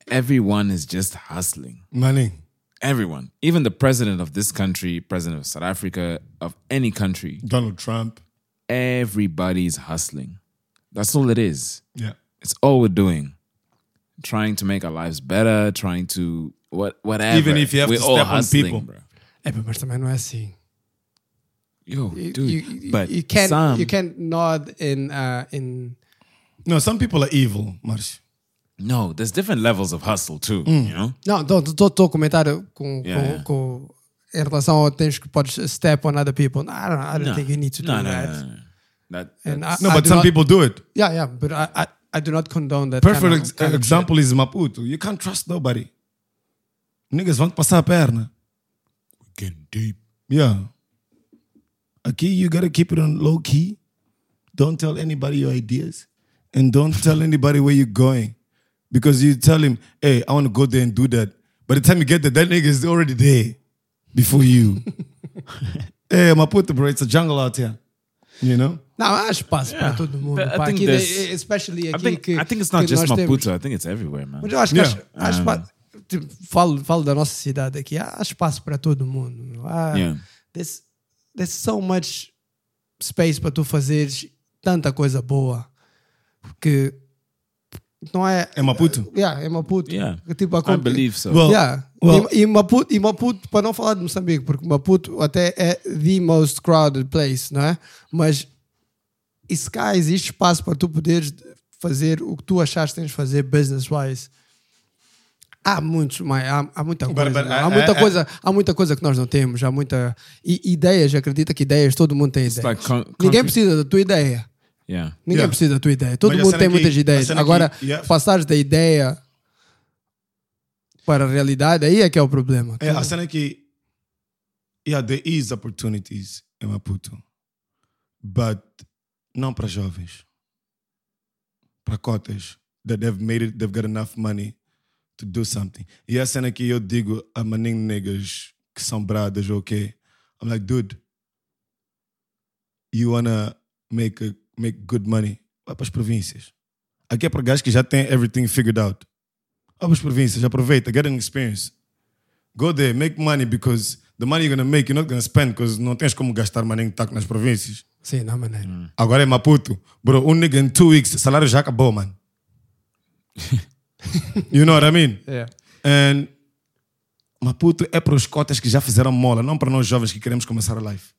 everyone is just hustling. Money. Everyone, even the president of this country, president of South Africa, of any country, Donald Trump. everybody's hustling. That's all it is. Yeah. It's all we're doing. Trying to make our lives better, trying to what whatever. Even if you have we're to all step on people. bro. É, pá, mas também não. Yo, You, dude. you, but you can't, some, you can't nod in, uh, in No, some people are evil, Marcio. No, there's different levels of hustle too. Mm. You know, Não, estou a comentar com, Yeah, com, yeah. com- em relação a tens que podes step on other people. No, I don't, I don't no, think you need to do no, that. no, no, no. That, And that's- No, but some not- people do it. Yeah, yeah, but I, I, I do not condone that. Perfect kind of- ex- kind of example is Maputo. You can't trust nobody. Niggas vão te passar a perna. Getting deep. Yeah. Aqui, you gotta keep it on low key. Don't tell anybody your ideas. And don't tell anybody where you're going. Because you tell him, hey, I want to go there and do that. By the time you get there, that nigga is already there before you. [LAUGHS] hey, Maputo, bro, it's a jungle out here. You know? Não, há espaço para Yeah. todo mundo. But I pá. think Aqui, there's- especially I aqui think, que, I think it's not que just. Maputo. I think it's everywhere, man. Mas eu acho que Yeah. há, há espaço. Tipo, falo, falo da nossa cidade aqui. Há, há espaço para todo mundo. Há, Yeah. there's, there's so much space para tu fazeres tanta coisa boa. Porque não é. É Maputo? Yeah, é Maputo. Yeah. Tipo, a I believe so. Well, Yeah. well- e, e Maputo, e Maputo, para não falar de Moçambique, porque Maputo até é the most crowded place, não é? Mas e se cá existe espaço para tu poderes fazer o que tu achaste que tens de fazer business-wise. Há muitos, mas há, há muita But- coisa. but não? I- há muita I- I- coisa, há muita coisa que nós não temos, há muita e, ideias, acredita que ideias, todo mundo tem ideias. like Ninguém precisa da tua ideia. Yeah. Ninguém Yeah. precisa da tua ideia. Todo Mas a mundo cena tem aqui- muitas a ideias. cena Agora, yeah. passares da ideia para a realidade, aí é que é o problema. É, a cena é que, yeah, there is opportunities em Maputo, but não para jovens. Para cotas that they've made it, they've got enough money to do something. E a cena que eu digo a maninho niggas que são bradas, ok? I'm like, dude, you wanna make, a, make good money? Vai para as províncias. Aqui é para gajos que já têm everything figured out. Vai para as províncias, aproveita, get an experience. Go there, make money because the money you're gonna make, you're not gonna spend because não tens como gastar money em taco nas províncias. Sim, não maneira. Agora é Maputo. Bro, um nigga in two weeks, salário já acabou, man. [LAUGHS] you know what I mean? Yeah. And Maputo é para os cotas que já fizeram mola, não para nós jovens que queremos começar a life.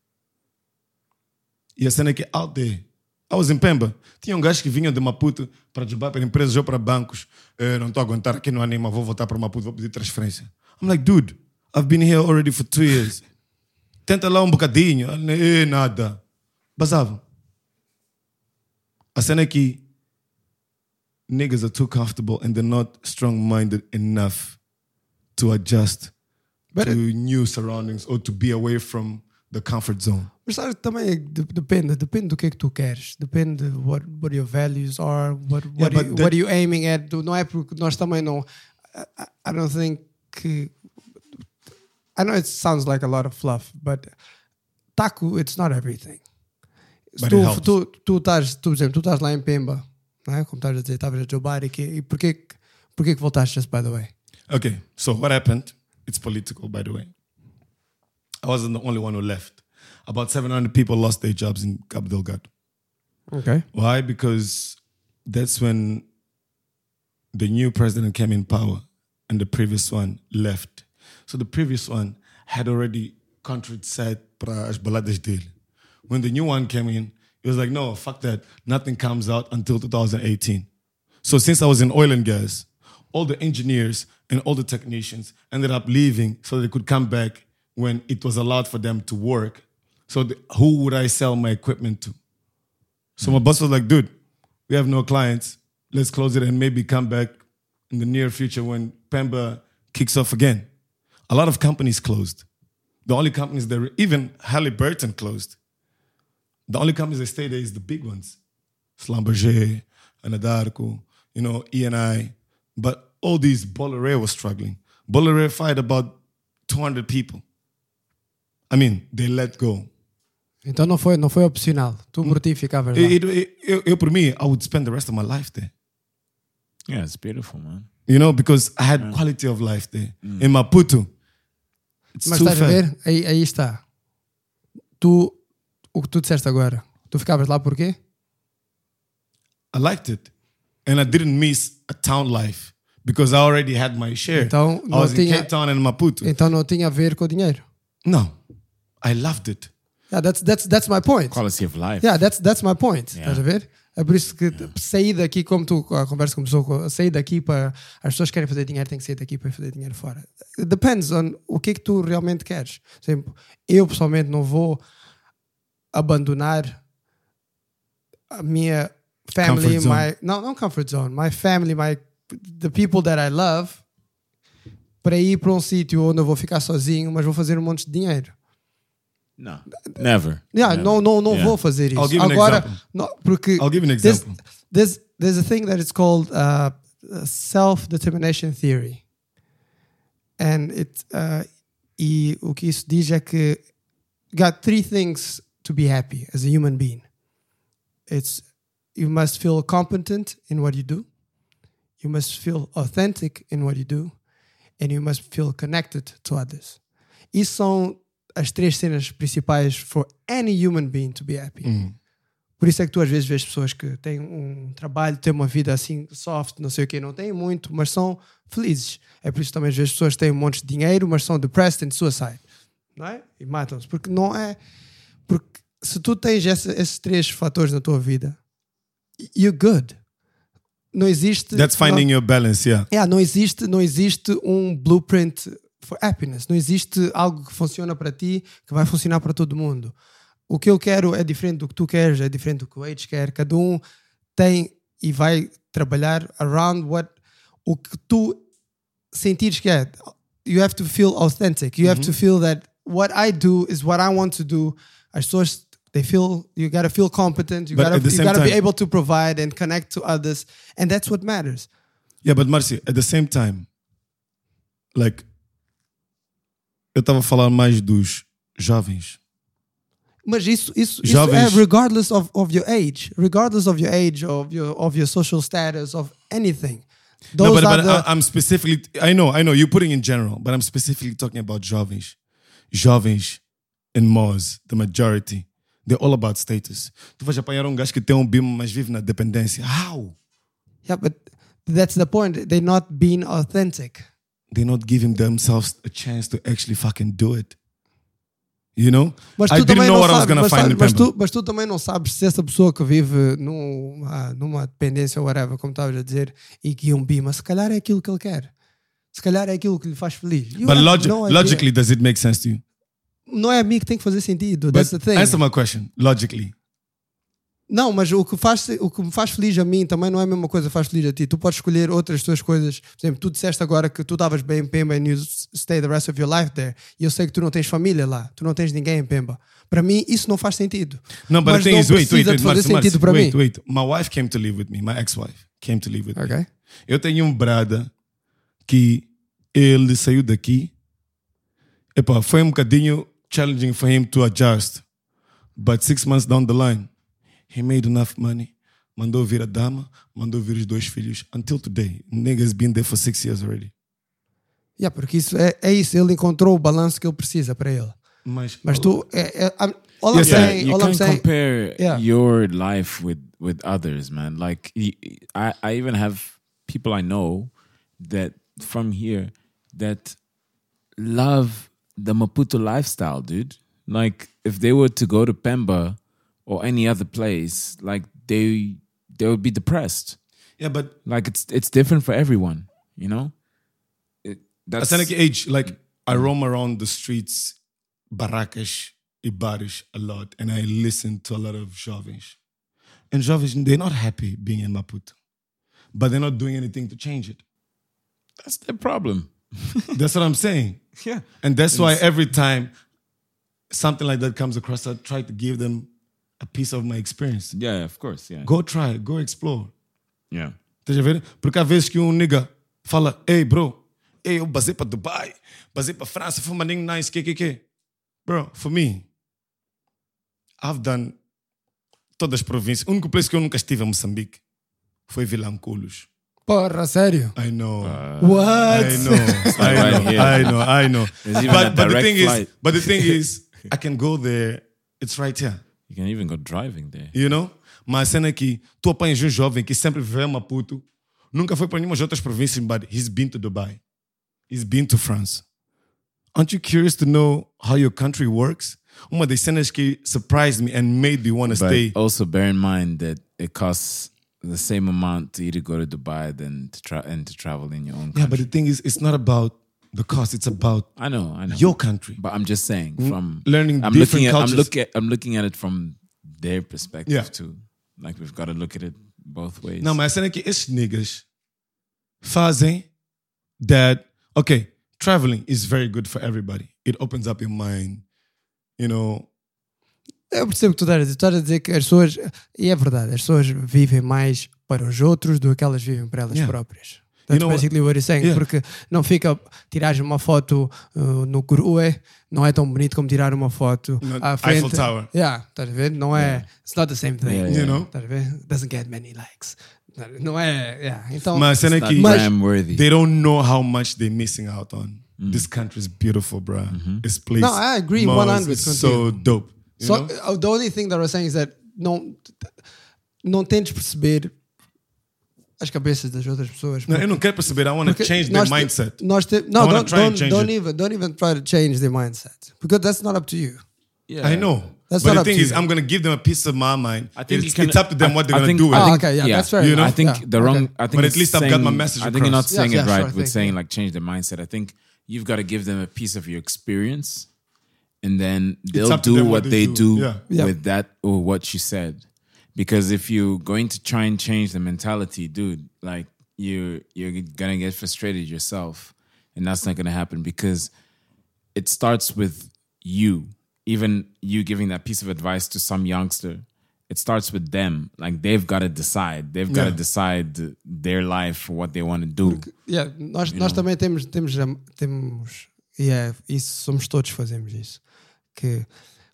E a cena é que out there, I was in Pemba, tinha um gajo que vinha de Maputo para jogar para empresas ou para bancos. Eh, não estou a aguentar aqui no Anima, vou voltar para Maputo, vou pedir transferência. I'm like, dude, I've been here already for two years. Tenta lá um bocadinho. Eh, nada. Basavam. A cena é que niggas are too comfortable and they're not strong-minded enough to adjust But to new surroundings or to be away from the comfort zone. Mas sabes, também depende, depende do que é que tu queres, depende what, what your values are, what, what, but you, that- what you aiming at. Tu- Não é porque nós também não. I, I- don't think que. I know it sounds like a lot of fluff, but taco, it's not everything. But tu, helps. tu, tu, estás, tu, por exemplo, tu estás lá em Pemba, não é? como estás a dizer, estavas a jobar e, que, e porquê, que- porquê que voltaste, just by the way? Okay, so what happened? It's political, by the way. I wasn't the only one who left. About 700 people lost their jobs in Cabo Delgado. Ok. Why? Because that's when the new president came in power and the previous one left. So the previous one had already contract set para as baladas dele. When the new one came in, he was like, no, fuck that. Nothing comes out until 2018. So since I was in oil and gas, all the engineers and all the technicians ended up leaving so they could come back when it was allowed for them to work. So the, who would I sell my equipment to? So my boss was like, dude, we have no clients. Let's close it and maybe come back in the near future when Pemba kicks off again. A lot of companies closed. The only companies that were, even Halliburton closed. The only companies that stay there is the big ones. Schlumberger, Anadarko, you know, E&I. But all these, Bolloré was struggling. Bolloré fired about 200 people. I mean, they let go. Então não foi, não foi opcional. Tu por ti ficavas lá. It, it, it, it, for me, I would spend the rest of my life there. Yeah, it's beautiful, man. You know, because I had quality of life there. In Maputo, it's Mas estás a ver? Aí, aí está. Tu, o que tu disseste agora, tu ficavas lá porquê? I liked it. And I didn't miss a town life because I already had my share. Então, I não was in tinha- Cape Town and Maputo. Então não tinha a ver com o dinheiro. No, I loved it. Yeah, that's, that's, that's my point. Quality of life. Yeah, that's, that's my point. Yeah. Estás a ver? É por isso que sair daqui, como tu, a conversa começou, com- sair daqui para. As pessoas que querem fazer dinheiro têm que sair daqui para fazer dinheiro fora. Depends on o que é que tu realmente queres. Por exemplo, eu pessoalmente não vou abandonar a minha family, Comfort zone. my não, não comfort zone, my family, my the people that I love, para ir para um sítio onde eu vou ficar sozinho, mas vou fazer um monte de dinheiro. No, never. Yeah, Never. não, não, não Yeah. vou fazer isso. I'll give you an Agora, example. não, porque I'll give you an example. There's, there's a thing that is called uh, self-determination theory. And it, uh, e o que isso diz é que got three things to be happy as a human being. It's you must feel competent in what you do, you must feel authentic in what you do, and you must feel connected to others. Isso são as três cenas principais for any human being to be happy. Por isso é que tu às vezes vês pessoas que têm um trabalho, têm uma vida assim soft, não sei o quê, não têm muito, mas são felizes. É por isso também às vezes pessoas têm um monte de dinheiro, mas são depressed and suicide. Não é? E matam-se. Porque não é. Porque se tu tens essa- esses três fatores na tua vida, you're good. Não existe. That's finding não, your balance, yeah. Yeah, não existe, não existe um blueprint for happiness. Não existe algo que funciona para ti que vai funcionar para todo mundo. O que eu quero é diferente do que tu queres, é diferente do que o H quer. Cada um tem e vai trabalhar around what o que tu sentires que é. You have to feel authentic. You have to feel that what I do is what I want to do. As pessoas they feel you gotta feel competent. You But gotta you gotta be able to provide and connect to others, and that's what matters. Yeah, but Marcy, at the same time, like, eu estava a falar mais dos jovens. Mas isso, isso, isso Jovens- é regardless of, of your age, regardless of your age, of your, of your social status, of anything. Those no, but, but the, I, I'm specifically, I know, I know, you're putting in general, but I'm specifically talking about jovens. Jovens in Moz, the majority, they're all about status. Tu vais apanhar um gajo que tem um bimo, mas vive na dependência. How? yeah, but that's the point. They're not being authentic. They're not giving themselves a chance to actually fucking do it. You know? Mas I tu didn't também know não what I was sabes, mas, find sabes- in mas Pemba. tu, mas tu também não sabes se essa pessoa que vive num, ah, numa dependência ou whatever, como estavas a dizer, e que um bima, se calhar é aquilo que ele quer. Se calhar é aquilo que lhe faz feliz. You But logi- no logically, does it make sense to you? não é a mim que tem que fazer sentido. But That's the thing. answer my question, logically. Não, mas o que, faz, o que me faz feliz a mim também não é a mesma coisa que faz feliz a ti. Tu podes escolher outras tuas coisas. Por exemplo, tu disseste agora que tu estavas bem em Pemba and you stay the rest of your life there. E eu sei que tu não tens família lá. Tu não tens ninguém em Pemba. Para mim, isso não faz sentido. But mas não is, wait, wait, wait, fazer sentido para mim. wait. My wife came to live with me, my ex-wife came to live with me. Ok? Eu tenho um brada que ele saiu daqui. Epa, foi um bocadinho challenging for him to adjust. But six months down the line, he made enough money. Mandou vir a dama, mandou vir os dois filhos. Until today, nigga's been there for six years already. Yeah, porque isso é, é isso. Ele encontrou o balanço que ele precisa para ele. Mas, Mas tu. É, é, I'm- all I'm Yes, sir. saying, you all I'm can't saying, compare Yeah. your life with with others, man. Like I, I even have people I know that from here that love the Maputo lifestyle, dude. Like if they were to go to Pemba or any other place, like they they would be depressed. yeah, but Like it's it's different for everyone, you know. It, that's an age. Like I roam around the streets, barracas, Ibarish a lot, and I listen to a lot of jovens. And jovens, they're not happy being in Maputo, but they're not doing anything to change it. that's their problem. [LAUGHS] That's what I'm saying. Yeah. And that's why every time something like that comes across, I try to give them a piece of my experience. Yeah, of course. Yeah. Go try, go explore. Yeah. Estás a ver? Porque há vezes que um nigga fala, ei bro, ei, eu basei para Dubai, basei para França, foi uma nice, que que que? Bro, for me, I've done todas as províncias. O único place que eu nunca estive é Moçambique. Foi Vilanculos. porra, sério. I know. What? [LAUGHS] I know. I know. I know. I know. But, but the thing flight. is, but the thing is, I can go there. It's right here. You can even go driving there. You know? Mas a cena é que tu apanhas um jovem que sempre viveu em Maputo, nunca foi para nenhuma das outras províncias, but he's been to Dubai. He's been to France. Aren't you curious to know how your country works? Uma das cenas que surprised me and made me want to stay. also bear in mind that it costs the same amount to either go to Dubai than to try and to travel in your own country. Yeah, but the thing is, it's not about the cost. It's about I know, I know. your country. but I'm just saying mm. from learning I'm different looking at cultures. I'm look at I'm looking at it from their perspective Yeah. too. Like we've got to look at it both ways. Não, mas a cena é que esses niggas fazem that. Okay, traveling is very good for everybody. It opens up your mind. You know, Eu percebo o que tu estás a dizer. Tu estás a dizer que as pessoas, e é verdade, as pessoas vivem mais para os outros do que elas vivem para elas Yeah. próprias. That's know what- basically what you're saying. Yeah. Porque não fica, tirares uma foto uh, no Curue, não é tão bonito como tirar uma foto No à frente. Eiffel Tower. Yeah, estás a ver? Não é, it's not the same thing. Yeah, yeah. You know? Estás a ver? Doesn't get many likes. Não é, yeah. Então, mas a cena é que they don't know how much they're missing out on. This country is beautiful, bruh. This place. No, I agree Mars 100 is so dope. You Só, know? uh, the only thing that I was saying is that não, não tentes perceber as cabeças das outras pessoas. No, eu não quero perceber. I want to Porque change their nós mindset. Nós te, I no, wanna don't, try and don't, change don't even don't even try to change their mindset because that's not up to you. Yeah. I know. That's but not the thing is, you. I'm going to give them a piece of my mind. I think it's, can- it's up to them I- what they're going to do with Oh, okay, yeah, that's fair You know? I think Yeah, the wrong. okay. I think But at it's least I've got my message I think you're not saying Yeah, it yeah, right sure, with saying like change their mindset. I think you've got to give them a piece of your experience, and then they'll do what what they they do, do. Yeah. Yeah. with that or what you said. Because if you're going to try and change the mentality, dude, like you you're gonna get frustrated yourself, and that's not gonna happen because it starts with you. Even you giving that piece of advice to some youngster, it starts with them. Like they've got to decide. They've got to Yeah. decide their life, what they want to do. Yeah, nós, nós também temos, temos, temos e é, isso somos todos fazemos isso. Que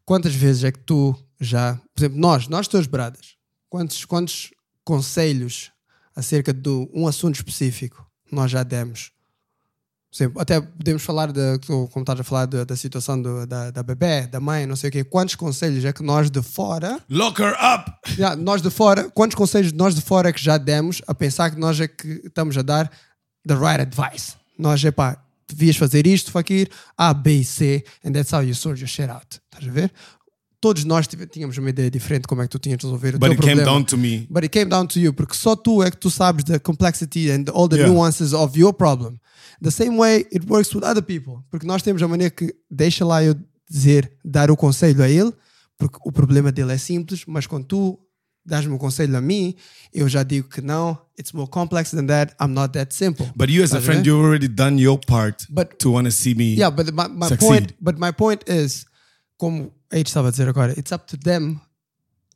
quantas vezes é que tu já, por exemplo, nós, nós teus bradas, quantos, quantos conselhos acerca de um assunto específico nós já demos? Exemplo, até podemos falar, de, como estás a falar da, da situação do- da, da bebê, da mãe, não sei o quê. Quantos conselhos é que nós de fora Lock her up. Yeah, nós de fora, quantos conselhos nós de fora é que já demos a pensar que nós é que estamos a dar the right advice? Nós é pá, devias fazer isto, Fakir, A, B e C, and that's how you sort your shit out. Estás a ver? Todos nós tínhamos uma ideia diferente de como é que tu tinhas de resolver o But teu it came problema. down to me. But it came down to you, porque só tu é que tu sabes the complexity and all the Yeah. nuances of your problem. The same way it works with other people. Porque nós temos a maneira que deixa lá eu dizer, dar o conselho a ele, porque o problema dele é simples, mas quando tu dás-me o conselho a mim, eu já digo que não, it's more complex than that, I'm not that simple. But you, as a friend, you've already done your part But- to want to see me. Yeah, but my, my point, but my point is, como a H estava a dizer agora, it's up to them.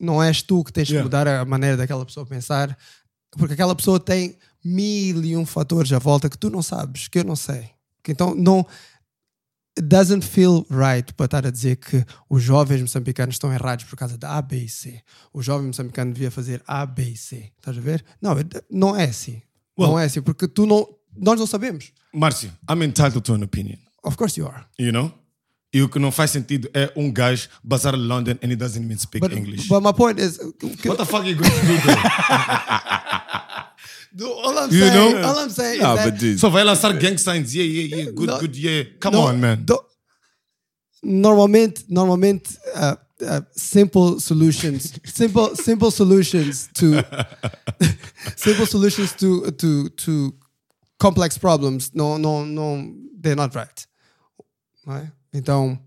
Não és tu que tens que Yeah. mudar a maneira daquela pessoa pensar, porque aquela pessoa tem mil e um fatores à volta que tu não sabes, que eu não sei. Que então não it doesn't feel right para estar a dizer que os jovens moçambicanos estão errados por causa da A, B e C. O jovem moçambicano devia fazer A, B e C. Estás a ver? Não, não é assim. Well- não é assim, porque tu não, nós não sabemos. Márcio, I'm entitled to an opinion. Of course you are. You know? E o que não faz sentido é um gajo basar em London and he doesn't even speak But, English. but my point is, what the fuck are you going to do there? [LAUGHS] All I'm You saying, know? all I'm saying No, is that but dude, Só vai lançar gang signs. Yeah, yeah, yeah. Good, No- good, yeah. Come no, on, man. do- normalmente, normalmente, uh, uh, simple solutions, simple, simple solutions to [LAUGHS] simple solutions to to to complex problems. No, no, no, they're not right. É? Então,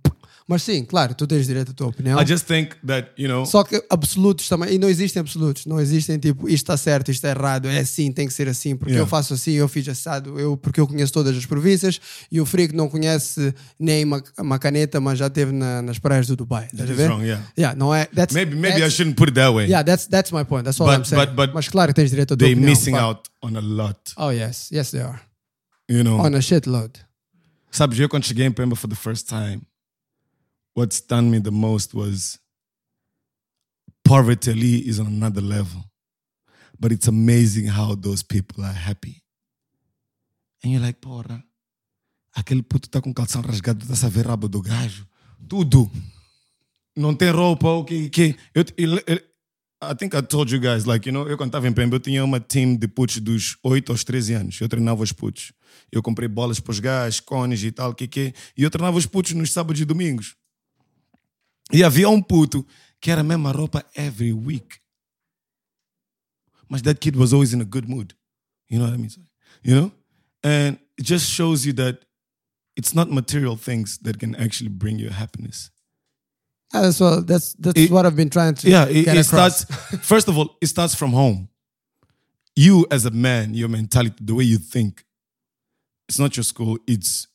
mas sim, claro, tu tens direito à tua opinião. I just think that, you know, Só que absolutos também, e não existem absolutos, não existem tipo isto está certo, isto está errado, é assim, tem que ser assim, porque Yeah. eu faço assim, eu fiz assado, eu, porque eu conheço todas as províncias e o Frico não conhece nem uma, caneta, mas já esteve na- nas praias do Dubai. A is ver? wrong, yeah. Yeah, não é. That's, maybe maybe I that's- shouldn't put it that way. Yeah, that's, that's my point. That's all But- I'm saying. but- but mas claro que tens direito à tua They're opinião. missing fuck. out on a lot. Oh, yes. Yes, they are. You know? On a shitload. Sabes, eu quando cheguei em Pemba for the first time, what stunned me the most was poverty ali is on another level. But it's amazing how those people are happy. And you're like, porra, aquele puto tá com calção rasgado, tá a ver rabo do gajo. Tudo. Não tem roupa, o que que. Eu, I think I told you guys, like, you know, eu quando estava em Pemba, eu tinha uma team de putos dos 8 aos 13 anos. Eu treinava os putos. Eu comprei bolas para os gajos, cones e tal, que que. E eu treinava os putos nos sábados e domingos. E havia um puto que era a mesma roupa every week. Mas that kid was always in a good mood. You know what I mean? You know? And it just shows you that it's not material things that can actually bring you happiness. Ah, that's what, that's, that's It- what I've been trying to Yeah, it, it starts, first of all, it starts from home. you as a man, your mentality, the way you think, it's not your school, it's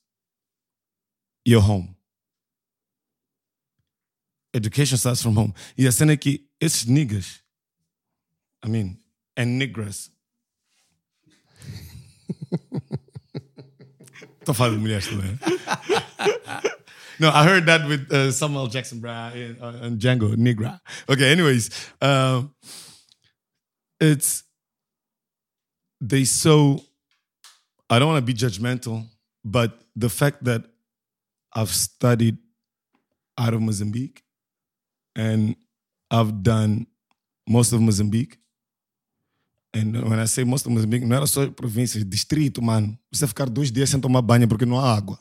your home. Education starts from home. A é que esses niggas, I mean, and de mulheres também. No, I heard that with uh, Samuel Jackson, bruh, in- uh, and Django, Nigra. Okay, anyways, um, it's they so. I don't want to be judgmental, but the fact that I've studied out of Mozambique and I've done most of Mozambique. And when I say most of Mozambique, não era só províncias, distrito, mano. Você ficar dois dias sem tomar banho porque não há água.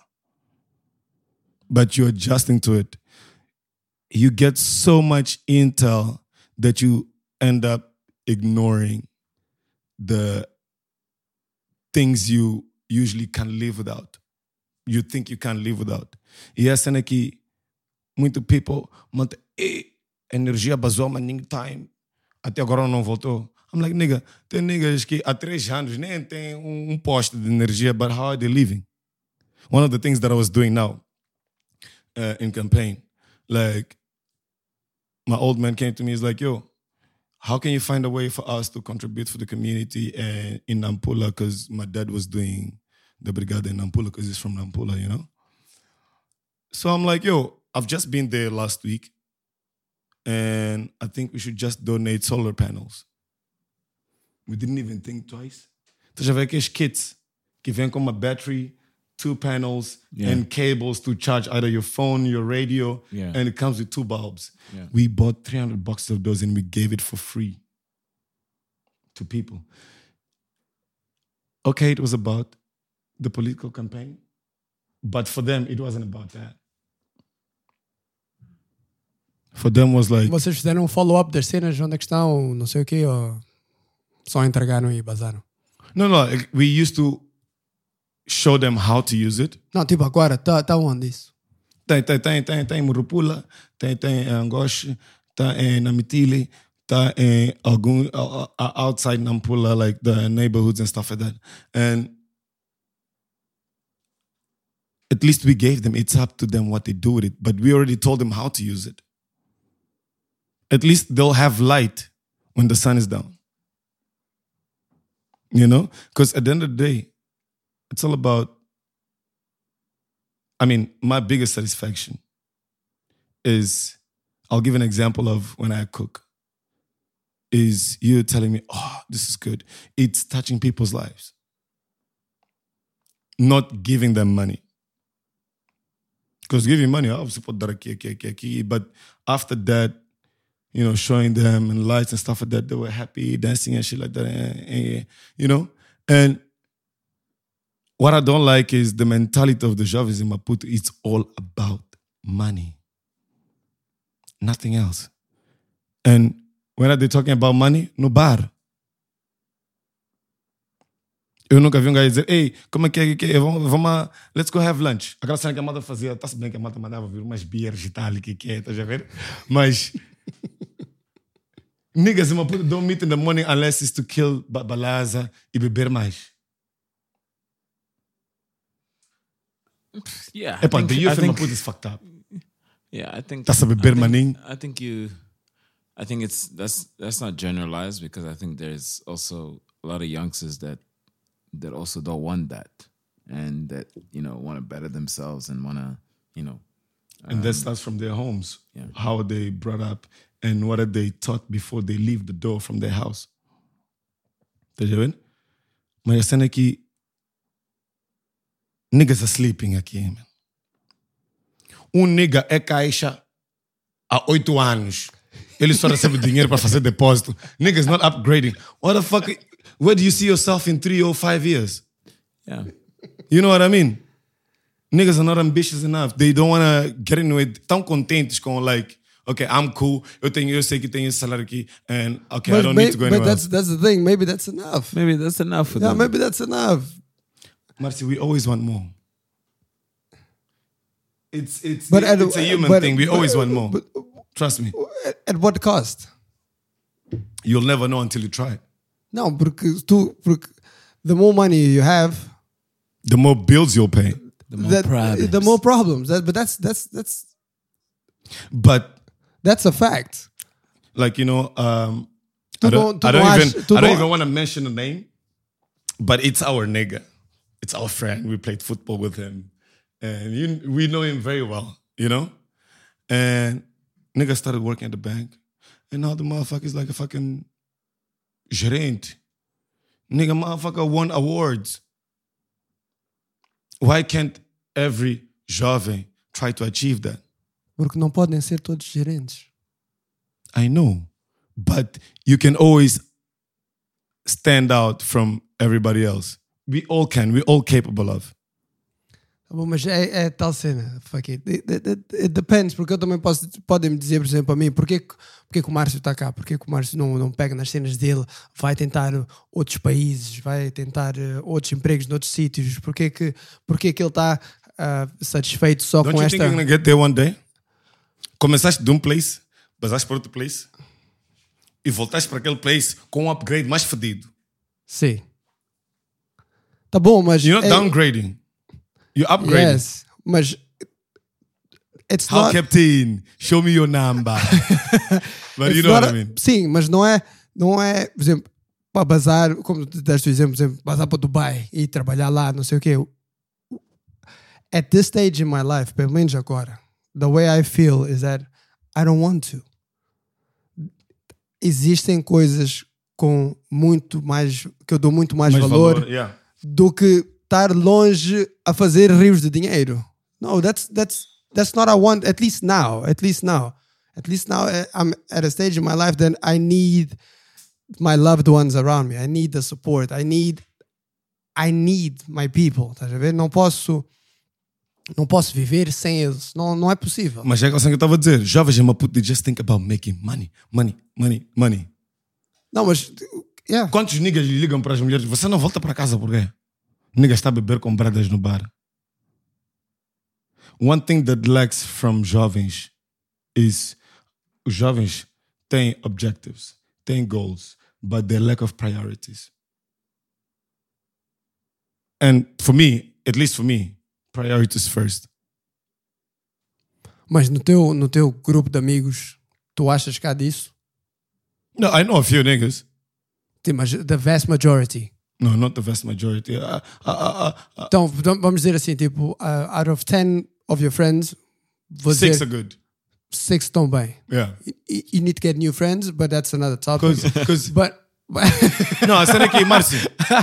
But you're adjusting to it. You get so much intel that you end up ignoring the things you usually can live without. You think you can live without. E essa cena que muito people mantém "Eh, energia basou, mas ninguém time. Até agora não voltou. I'm like, nigga, tem niggas que há três anos nem tem um, um poste de energia, but how are they living? One of the things that I was doing now uh, in campaign, like, my old man came to me, he's like, yo, how can you find a way for us to contribute for the community uh, in Nampula? Because my dad was doing the brigade in Nampula because he's from Nampula, you know? So I'm like, yo, I've just been there last week, and I think we should just donate solar panels. We didn't even think twice. Estás a ver aqueles kits que vêm com uma battery, two panels, Yeah. and cables to charge either your phone, your radio, Yeah. and it comes with two bulbs. Yeah. We bought 300 boxes of those and we gave it for free to people. Okay, it was about the political campaign, but for them, it wasn't about that. For them was like, Vocês fizeram um follow-up das cenas onde é que estão, não sei o quê, ou só entregaram e bazaram? no, no, we used to show them how to use it. Não, tipo, agora, tá, tá onde isso? Tem, tem, tem, tem, tem em Murupula, tem, tem em Angoche, tá em Namitili, tá em algum, uh, uh, outside Nampula, like the neighborhoods and stuff like that. And at least we gave them, it's up to them what they do with it, but we already told them how to use it. At least they'll have light when the sun is down. You know? Because at the end of the day, it's all about I mean, my biggest satisfaction is I'll give an example of when I cook. Is you telling me, oh, this is good. It's touching people's lives. Not giving them money. Because giving money, i obviously put that. But after that, you know, showing them and lights and stuff like that, they were happy, dancing and shit like that. eh, eh, you know? And what I don't like is the mentality of the jovens in Maputo. It's all about money, nothing else. And when are they talking about money? No bar. Eu nunca vi um gajo dizer, ei, como é que é que é? Vamos, vamos let's go have lunch. Aquela cena que a malta fazia, está-se bem que a malta mandava vir umas beers e tal, que que é, estás a ver? Mas [LAUGHS] niggas in Maputo don't meet in the morning unless it's to kill ba- balaza e beber mais. Yeah. I Epa, think- the youth I in think- Maputo is fucked up. Yeah, I think That's a I beber think- maning. I think you, I think it's that's that's not generalized because I think there's also a lot of youngsters that that also don't want that and that you know want to better themselves and want to you know And that um, starts from their homes. Yeah. How are they brought up and what are they taught before they leave the door from their house. Tá já vendo? Mas a cena é que niggas are sleeping aqui, man. Um nigga é caixa há oito anos. Ele só recebe dinheiro para fazer depósito. Niggas not upgrading. What the fuck? Where do you see yourself in three or five years? yeah You know what I mean? Niggas are not ambitious enough. They don't want to get into it. Tão contentes com, like, okay, I'm cool. Eu, tenho, eu sei que tenho esse salário aqui. And, okay, I don't may- need to go but anywhere that's, else. that's the thing. Maybe that's enough. maybe that's enough for Yeah, them. maybe that's enough. Marcy, we always want more. It's, it's, But at- it's a human but- thing. We but- always want more. but- Trust me. At, at what cost? You'll never know until you try. Não, porque tu. Porque the more money you have, The more bills you'll pay. The more that, problems. the more problems. That, but that's that's that's But that's a fact. like you know, um, I don't, não- tu I não don't achas- even, tu I don't não- even want to mention the name, but it's our nigga. It's our friend. We played football with him, and you, we know him very well, you know. And nigga started working at the bank, and now the motherfucker is like a fucking gerente. Nigga, motherfucker won awards. Why can't every jovem try to achieve that? Porque não podem ser todos gerentes. I know, but you can always stand out from everybody else. We all can. We're all capable of. Tá bom, mas é, é tal cena. Fuck it. It, it, it- it depends, porque eu também posso. Podem me dizer, por exemplo, a mim, porquê, que- porquê que o Márcio está cá? Porquê que o Márcio não, não pega nas cenas dele, vai tentar outros países, vai tentar eh, outros empregos noutros sítios? Porquê que, porquê que ele está ah, satisfeito só Don't com you esta. think you're gonna get there one day? Começaste de um place, passaste para outro place e voltaste para aquele place com um upgrade mais fedido. Sim. Tá bom, mas. You're not é- downgrading. You're upgrading. Yes, mas. It's How not, captain, show me your number. [LAUGHS] but you know what not I a- mean. Sim, mas não é, não é, por exemplo, para bazar, como tu deste o exemplo, por exemplo, bazar para Dubai e trabalhar lá, não sei o quê. At this stage in my life, pelo menos agora, the way I feel is that I don't want to. Existem coisas com muito mais, que eu dou muito mais, Mais valor, valor, yeah. Do que estar longe a fazer rios de dinheiro. No, that's that's that's not what I want. At least now, at least now, at least now, eh, I'm at a stage in my life that I need my loved ones around me. I need the support. I need I need my people. Estás a ver? Não posso não posso viver sem eles. Não, não é possível. Mas é assim que eu estava a dizer. Jovens em Maputo, they just think about making money, money, money, money. Não, mas yeah. Quantos niggas lhe ligam para as mulheres? Você não volta para casa por quê? Niggas está a beber com bradas no bar. One thing that lacks from jovens is os jovens têm objectives, têm goals, but they lack of priorities. And for me, at least for me, priorities first. Mas no teu no teu grupo de amigos, tu achas que há disso? No, I know a few niggas. Mas the vast majority. No, not the vast majority. Uh, uh, uh, Então, vamos dizer assim, tipo, uh, out of 10 of your friends, six dizer, are good. six estão bem. Yeah. You, you need to get new friends, but that's another topic. 'Cause- 'cause- but, [LAUGHS] No, I said aqui, Márcio,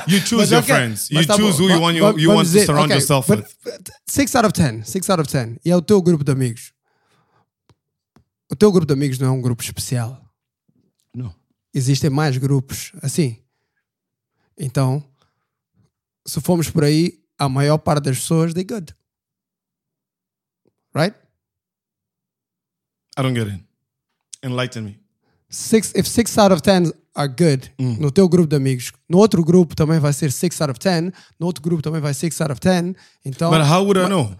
you choose Mas your ok, friends. You tá choose bom. who you want, you, you want to dizer, surround ok, yourself but with. 6 out of 10, 6 out of 10. E é o teu grupo de amigos. O teu grupo de amigos não é um grupo especial. Existem mais grupos assim. Então, se formos por aí, a maior parte das pessoas, they good. Right? I don't get it. Enlighten me. six, if six out of ten are good Hum. no teu grupo de amigos, no outro grupo também vai ser six out of ten, no outro grupo também vai six out of ten. Então, But how would I know?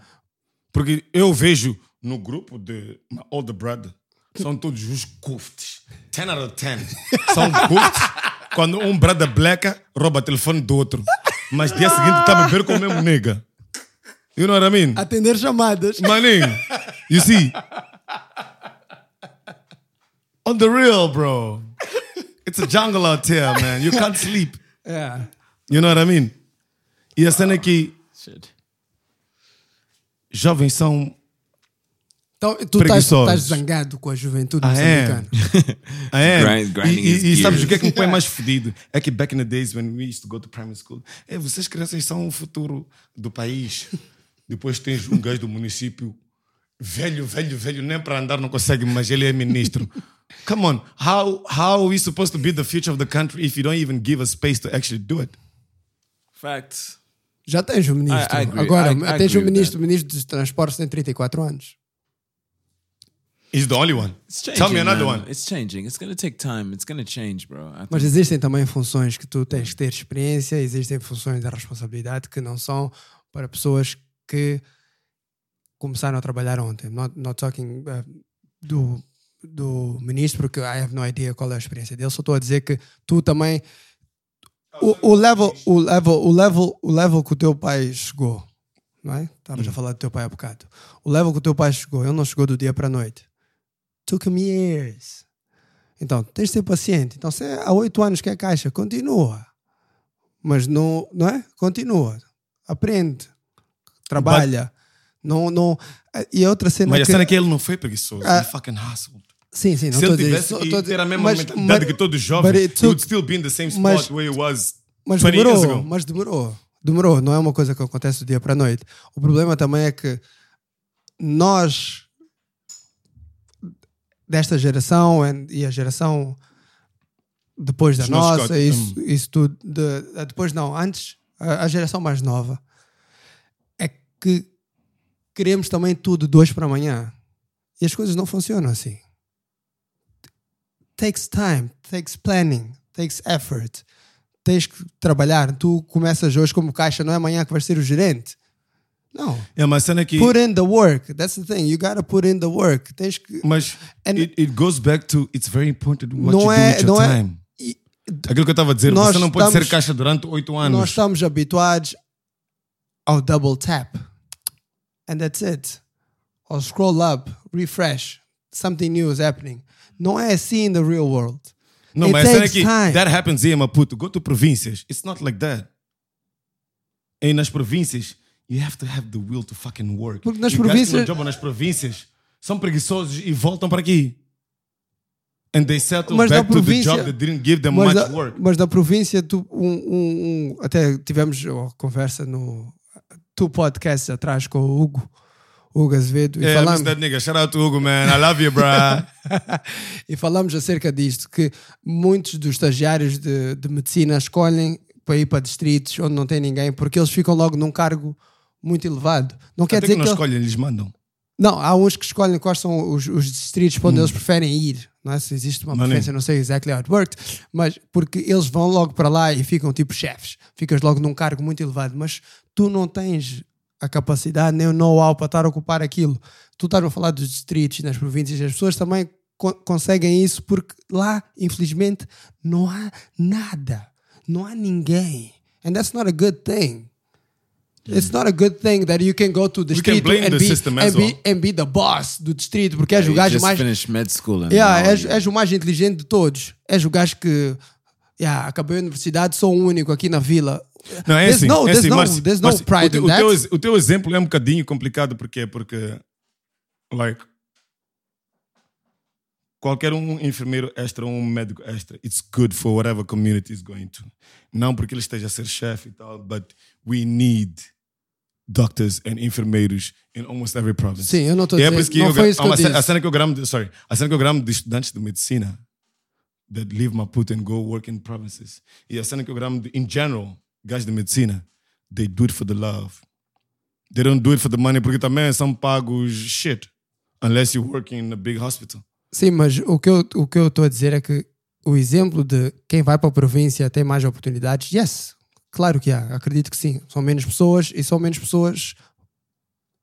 Porque eu vejo no grupo de my older brother, são todos os kufts. 10 out of 10. [LAUGHS] São kufts. Quando um brother bleca, rouba o telefone do outro. Mas dia seguinte está a beber com o mesmo nega. You know what I mean? atender chamadas. Maninho, you see? On the real, bro. It's a jungle out here, man. You can't sleep. Yeah. You know what I mean? E a cena é que jovens são. Então, tu estás, zangado com a juventude Ah, é? moçambicana. Ah, é? Grind- e, e, sabes o que é que me põe mais [LAUGHS] fedido? É que back in the days when we used to go to primary school, é, vocês crianças são o futuro do país. Depois tens um gajo do município, velho, velho, velho, nem para andar não consegue, mas ele é ministro. Come on, how, how are we supposed to be the future of the country if you don't even give us space to actually do it? Facts. Já tens um ministro. I- I agree. Agora, I- I tens agree um ministro, o ministro dos transportes tem 34 anos. He's the only one. It's changing. Tell me another man. one. It's changing. It's gonna take time. It's gonna change, bro. I Mas think- existem também funções que tu tens que ter experiência, existem funções de responsabilidade que não são para pessoas que começaram a trabalhar ontem. Not, not talking uh, do, do ministro, porque I have no idea qual é a experiência dele, só estou a dizer que tu também o, o level, o level, o level, o level que o teu pai chegou, não é? Estavas a Hum. falar do teu pai há bocado. O level que o teu pai chegou, ele não chegou do dia para a noite. Took him years. Então, tens de ser paciente. Então, se é há oito anos que é caixa, continua. Mas não, não é? Continua. Aprende. Trabalha. Não, não. E a outra cena Mas a cena é que ele não foi preguiçoso. Ah. Ele fucking hustled. Sim, sim, não Se ele tivesse que ter a mesma mas- mentalidade mas- que todo but jovem, it he would still be in the same spot mas- where he was Mas 20 years demorou, ago. mas demorou. Demorou, não é uma coisa que acontece do dia para a noite. O problema também é que nós, desta geração e a geração depois da Os nossa, isso, hum. isso tudo, de- depois não, antes, a, a geração mais nova, é que queremos também tudo de hoje para amanhã. E as coisas não funcionam assim. Takes time, takes planning, takes effort. Tens que trabalhar. Tu começas hoje como caixa, não é amanhã que vais ser o gerente. Não. É, mas a cena é que. Put in the work. That's the thing. You gotta put in the work. Tens que. Mas And- it, it goes back to it's very important what Não you é- do with your é- time. e- Aquilo que eu estava a dizer, Nós você não pode ser caixa durante oito anos. Nós estamos habituados ao double tap. And that's it. Ou scroll up, refresh. Something new is happening. Não é assim in the real world. Não, It mas é que time. that happens here, Maputo. Go to províncias. It's not like that. E nas províncias, you have to have the will to fucking work. Porque nas E províncias- não jogam nas províncias são preguiçosos e voltam para aqui. And they settle Mas back to the job that didn't give them much da, work. mas da província, tu, um, um- um- até tivemos uma conversa no tu podcasts atrás com o Hugo, Hugo Azevedo, e Yeah, I falamos, miss that nigga. Shout out to Hugo, man. I love you, bruh. [LAUGHS] e falamos acerca disto, que muitos dos estagiários de, de medicina escolhem para ir para distritos onde não tem ninguém, porque eles ficam logo num cargo muito elevado. Não quer Até dizer que não que... escolhem, eles mandam. Não, há uns que escolhem quais são os, os distritos para onde eles preferem ir. Não é? Se existe uma Hum. Não, preferência, não sei exactly how it worked, mas porque eles vão logo para lá e ficam tipo chefes. Ficas logo num cargo muito elevado, mas tu não tens a capacidade nem o know-how para estar a ocupar aquilo. Tu estás a falar dos distritos nas províncias, as pessoas também co- conseguem isso porque lá, infelizmente, não há nada. Não há ninguém. And that's not a good thing. It's not a good thing that you can go to the We can distrito blame and the be, system and, as be, well. and be the boss do distrito, porque és o gajo just mais. finished med school and Yeah, now és, you- és o mais inteligente de todos. És o gajo que. Yeah, acabei a universidade, sou o único aqui na vila. Não, é there's assim. no, é there's assim, no, Márcio, there's no Márcio, pride o, teu- in o, that. teu, ex- o teu exemplo é um bocadinho complicado porque, porque like, qualquer um enfermeiro extra, um médico extra, it's good for whatever community is going to. Não porque ele esteja a ser chefe e tal, but we need doctors and enfermeiros in almost every province. Sim, eu não estou a é dizer- isso que não eu, foi isso que eu disse. a cena que eu gramo, de- sorry, a cena que eu gramo de estudantes de medicina that leave Maputo and go work in provinces. E a cena que eu gramo de, in general, gajos de medicina, they do it for the love. They don't do it for the money porque também são pagos shit unless you work in a big hospital. Sim, mas o que eu o que eu estou a dizer é que o exemplo de quem vai para a província tem mais oportunidades, yes, claro que há, acredito que sim. São menos pessoas e são menos pessoas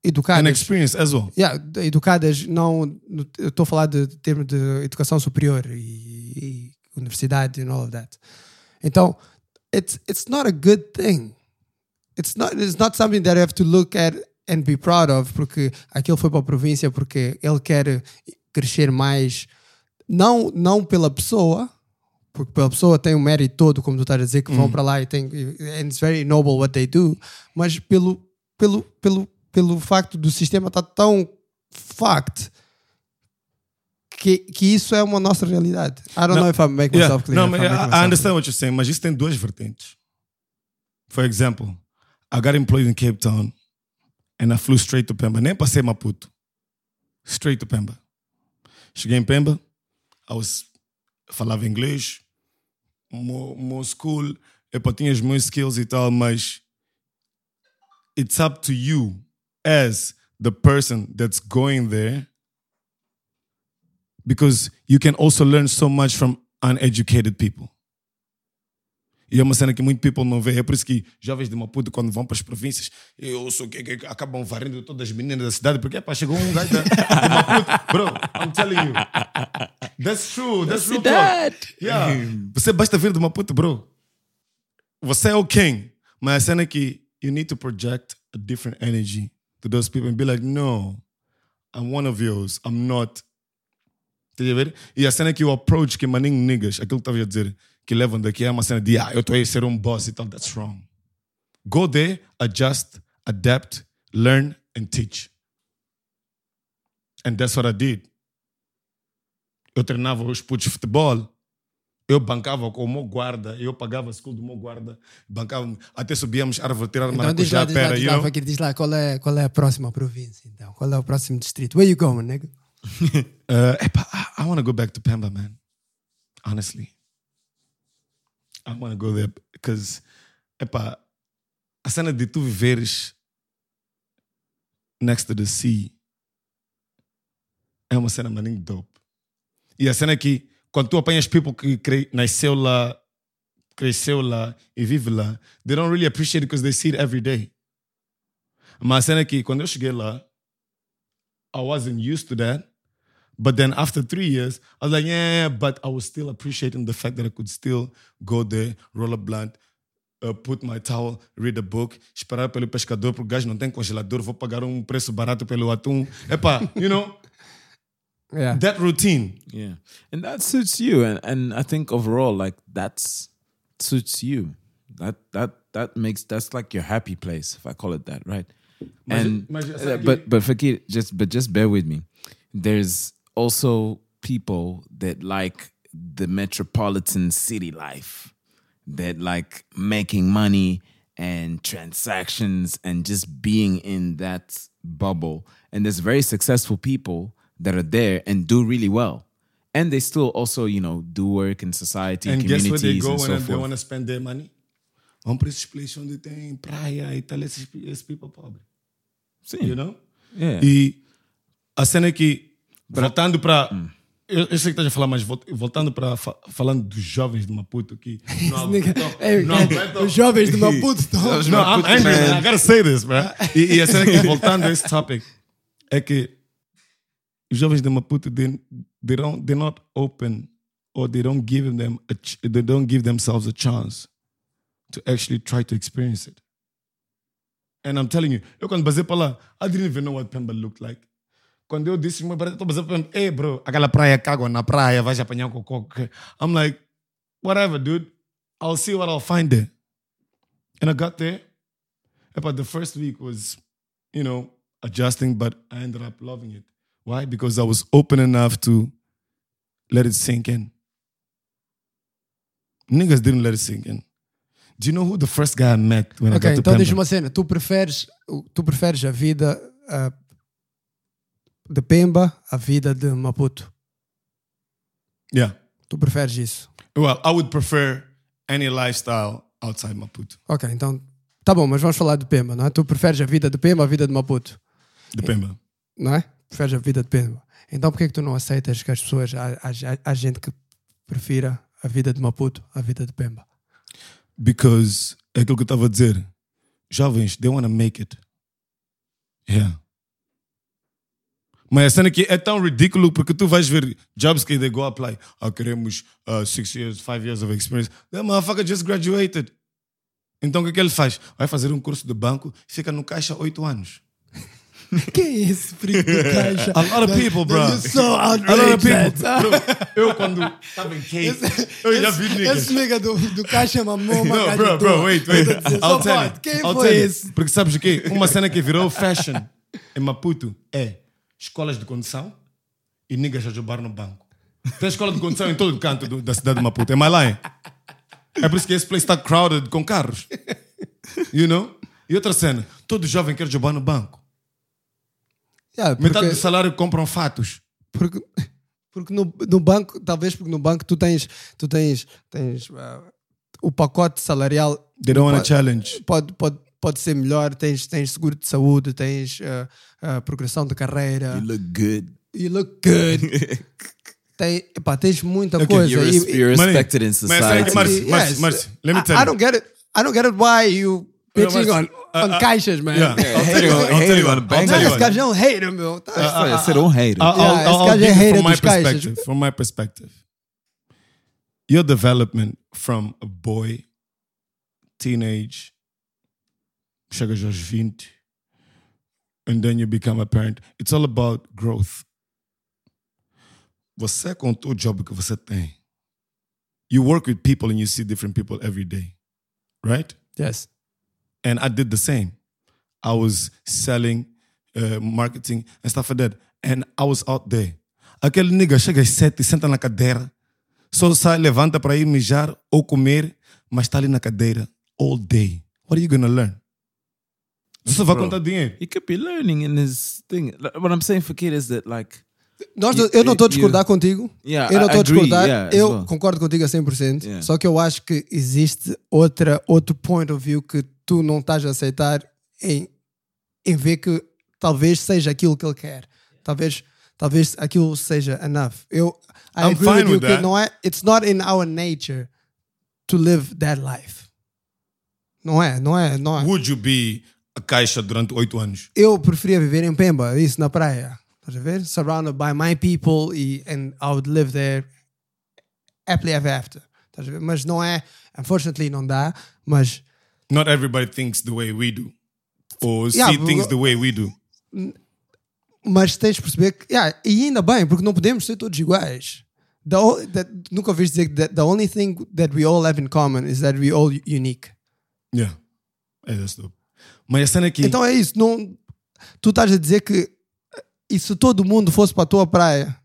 educadas. And experience as well. Yeah, educadas, não. estou a falar de, de termo de educação superior e, e universidade and all of that. Então, it's, it's not a good thing. It's not, it's not something that you have to look at and be proud of, porque aquele foi para a província porque ele quer crescer mais, não, não pela pessoa, porque pela pessoa tem o mérito todo, como tu estás a dizer, que vão para lá e tem. And it's very noble what they do, mas pelo, pelo, pelo, pelo facto do sistema estar tão fucked que, que isso é uma nossa realidade. I don't No, know if I make Yeah, myself clear. No, I make I understand what you're saying, mas isso tem duas vertentes. For example, I got employed in Cape Town and I flew straight to Pemba. Nem passei Maputo. Straight to Pemba. Cheguei em Pemba, I was, falava inglês, mo, mo school, epa, tinha os meus skills e tal, mas it's up to you as the person that's going there because you can also learn so much from uneducated people. E é uma cena que muito people não vê. É por isso que jovens de Maputo, quando vão para as províncias, eu sou que, que- acabam varrendo todas as meninas da cidade, porque pá, chegou um gajo de Maputo. Bro, I'm telling you. That's true. That's talk. Yeah. Você basta vir de Maputo, bro. você é o king, mas a cena é que you need to project a different energy to those people and be like, no, I'm one of yours, I'm not. Tá a ver? E a cena é que o approach que maninho niggas, aquilo que estava a dizer, que levam daqui é uma cena de, ah, eu estou a ser um boss e tal, that's wrong. Go there, adjust, adapt, learn and teach. And that's what I did. Eu treinava os putos de futebol, eu bancava com o meu guarda, eu pagava a school do meu guarda, bancava, até subíamos árvore, tirar Então diz lá, maracujá, diz lá, pera, diz lá? Fakir, diz lá qual é, qual é a próxima província, então. Qual é o próximo distrito? Where you going, nigga? [LAUGHS] Uh, epa, I, I want to go back to Pemba, man. Honestly, I want to go there because, epa, a cena de tu viveres next to the sea é uma cena maninho dope. E a cena é que quando tu apanhas people que cre- nasceu lá, cresceu lá e vive lá, they don't really appreciate it because they see it every day. Mas a cena é que quando eu cheguei lá, I wasn't used to that. But then after three years, I was like, yeah, but I was still appreciating the fact that I could still go there, roll a blunt, uh, put my towel, read a book, esperar pelo pescador, porque o gajo não tem congelador, vou pagar um preço barato pelo atum. Epá, you know, [LAUGHS] Yeah. that routine. Yeah. And that suits you. And and I think overall, like that's suits you. That that that makes that's like your happy place, if I call it that, right? And uh, but but Fakir, just but just bear with me. There's also people that like the metropolitan city life, that like making money and transactions and just being in that bubble. And there's very successful people that are there and do really well. And they still also, you know, do work in society, And guess communities, where they go and when so they want to spend their money? Vão para esses places onde tem praia e tal, esses, esses people pobres. Sim. You know? Yeah. E a cena é que, voltando para. Eu, eu sei que estás a falar, mas vol- voltando para. fa- falando dos jovens de Maputo aqui. [LAUGHS] Não, não, não, os jovens de Maputo estão. No, I'm angry, man. I gotta say this, bro. E, e a cena que, voltando a esse topic, é que os jovens de Maputo, they, they don't, they're not open or they don't give them a, they don't give themselves a chance to actually try to experience it. And I'm telling you, eu quando basei para lá, I didn't even know what Pemba looked like. Quando eu disse, meu brother, estou Pemba, hey bro, aquela praia cago na praia, vais apanhar cocô. I'm like, whatever, dude. I'll see what I'll find there. And I got there. But the first week was, you know, adjusting, but I ended up loving it. Why? Because I was open enough to let it sink in. Niggas didn't let it sink in. Do you know who the first guy I met when Ok, I got to então Pemba? diz uma cena. Tu preferes, tu preferes a vida ah, de Pemba à vida de Maputo. Yeah. Tu preferes isso. Well, I would prefer any lifestyle outside Maputo. Ok, então tá bom, mas vamos falar de Pemba, não é? Tu preferes a vida de Pemba à vida de Maputo, The Pemba. não é? Preferes a vida de Pemba. Então por que é que tu não aceitas que as pessoas, há, há, há gente que prefira a vida de Maputo à vida de Pemba? Because é aquilo que eu estava a dizer. Jovens, they want to make it. Yeah. Mas a cena que é tão ridículo porque tu vais ver jobs que they go apply. Ah, queremos uh, six years, five years of experience. That motherfucker just graduated. Então o que, é que ele faz? Vai fazer um curso de banco e fica no caixa oito anos. [LAUGHS] Que é esse frio do [LAUGHS] caixa? A lot of people, bro. So A lot of people. Bro, [LAUGHS] eu quando estava em Cape, eu já vi niggas. Esse nigga do, do caixa mamou uma gaja bro, bro, wait, wait. I'll tell you. Quem I'll foi esse? Porque sabes o quê? Uma cena que virou fashion em Maputo é escolas de condução e niggas a jogar no banco. Tem escola de condução em todo canto do- da cidade de Maputo. Am I lying? É por isso que esse place está crowded com carros. You know? E outra cena, todo jovem quer jogar no banco. Yeah, porque, Metade do salário compram fatos. porque, porque no, no banco, talvez porque no banco tu tens, tu tens, tens ah, o pacote salarial They don't want to challenge. Pode, pode, pode ser melhor, tens, tens seguro de saúde, tens ah, ah, progressão de carreira. You look good. You look good. [LAUGHS] Tem, epá, tens muita Okay, coisa. You're, E- you're Money. respected in Mas society. Yes. Marcio, Marcio, let me I- tell I you. don't get it. I don't get it why you bitching on, on uh, uh, caixas, man. Yeah, I'll tell you, Hater- I'll tell you, on I'll bank. tell you Esse gajo é um hater, meu. Tá- Vai ser um hater. I'll, Yeah, I'll, esse I'll gajo é give you hater from my dos caixas. perspective. From my perspective, your development from a boy teenage, chegas aos 20, and then you become a parent. It's all about growth. Você com o job que você tem, you work with people and you see different people every day, right? Yes. And I did the same. I was selling, uh, marketing and stuff like that. And I was out there. Aquele nigga chega às sete, senta na cadeira, só sai, levanta para ir mijar ou comer, mas está ali na cadeira all day. What are you gonna learn? Só vai contar dinheiro. He could be learning in his thing. Like, What I'm saying for kid is that like Nós, You- eu não estou a you- discordar contigo. Yeah, eu não estou a discordar. yeah, eu well. concordo contigo a 100%. Yeah. Só que eu acho que existe outra, outro point of view que tu não estás a aceitar em, em ver que talvez seja aquilo que ele quer. Talvez, talvez aquilo seja enough. Eu I I'm agree fine with you with que that. não é, it's not in our nature to live that life. Não é, não é, não é. Would you be a caixa durante oito anos? eu preferia viver em Pemba, isso na praia. Estás a ver? Surrounded by my people e, and I would live there happily ever after. Estás a ver? Mas não é, unfortunately não dá, mas Not everybody thinks the way we do. Or Yeah, see things the way we do. mas tens de perceber que, yeah, e ainda bem, porque não podemos ser todos iguais. The, that, nunca ouviste dizer que the only thing that we all have in common is that we all unique. Yeah. É, that's dope. Mas a cena é que... Então é isso, não, tu estás a dizer que e se todo mundo fosse para a tua praia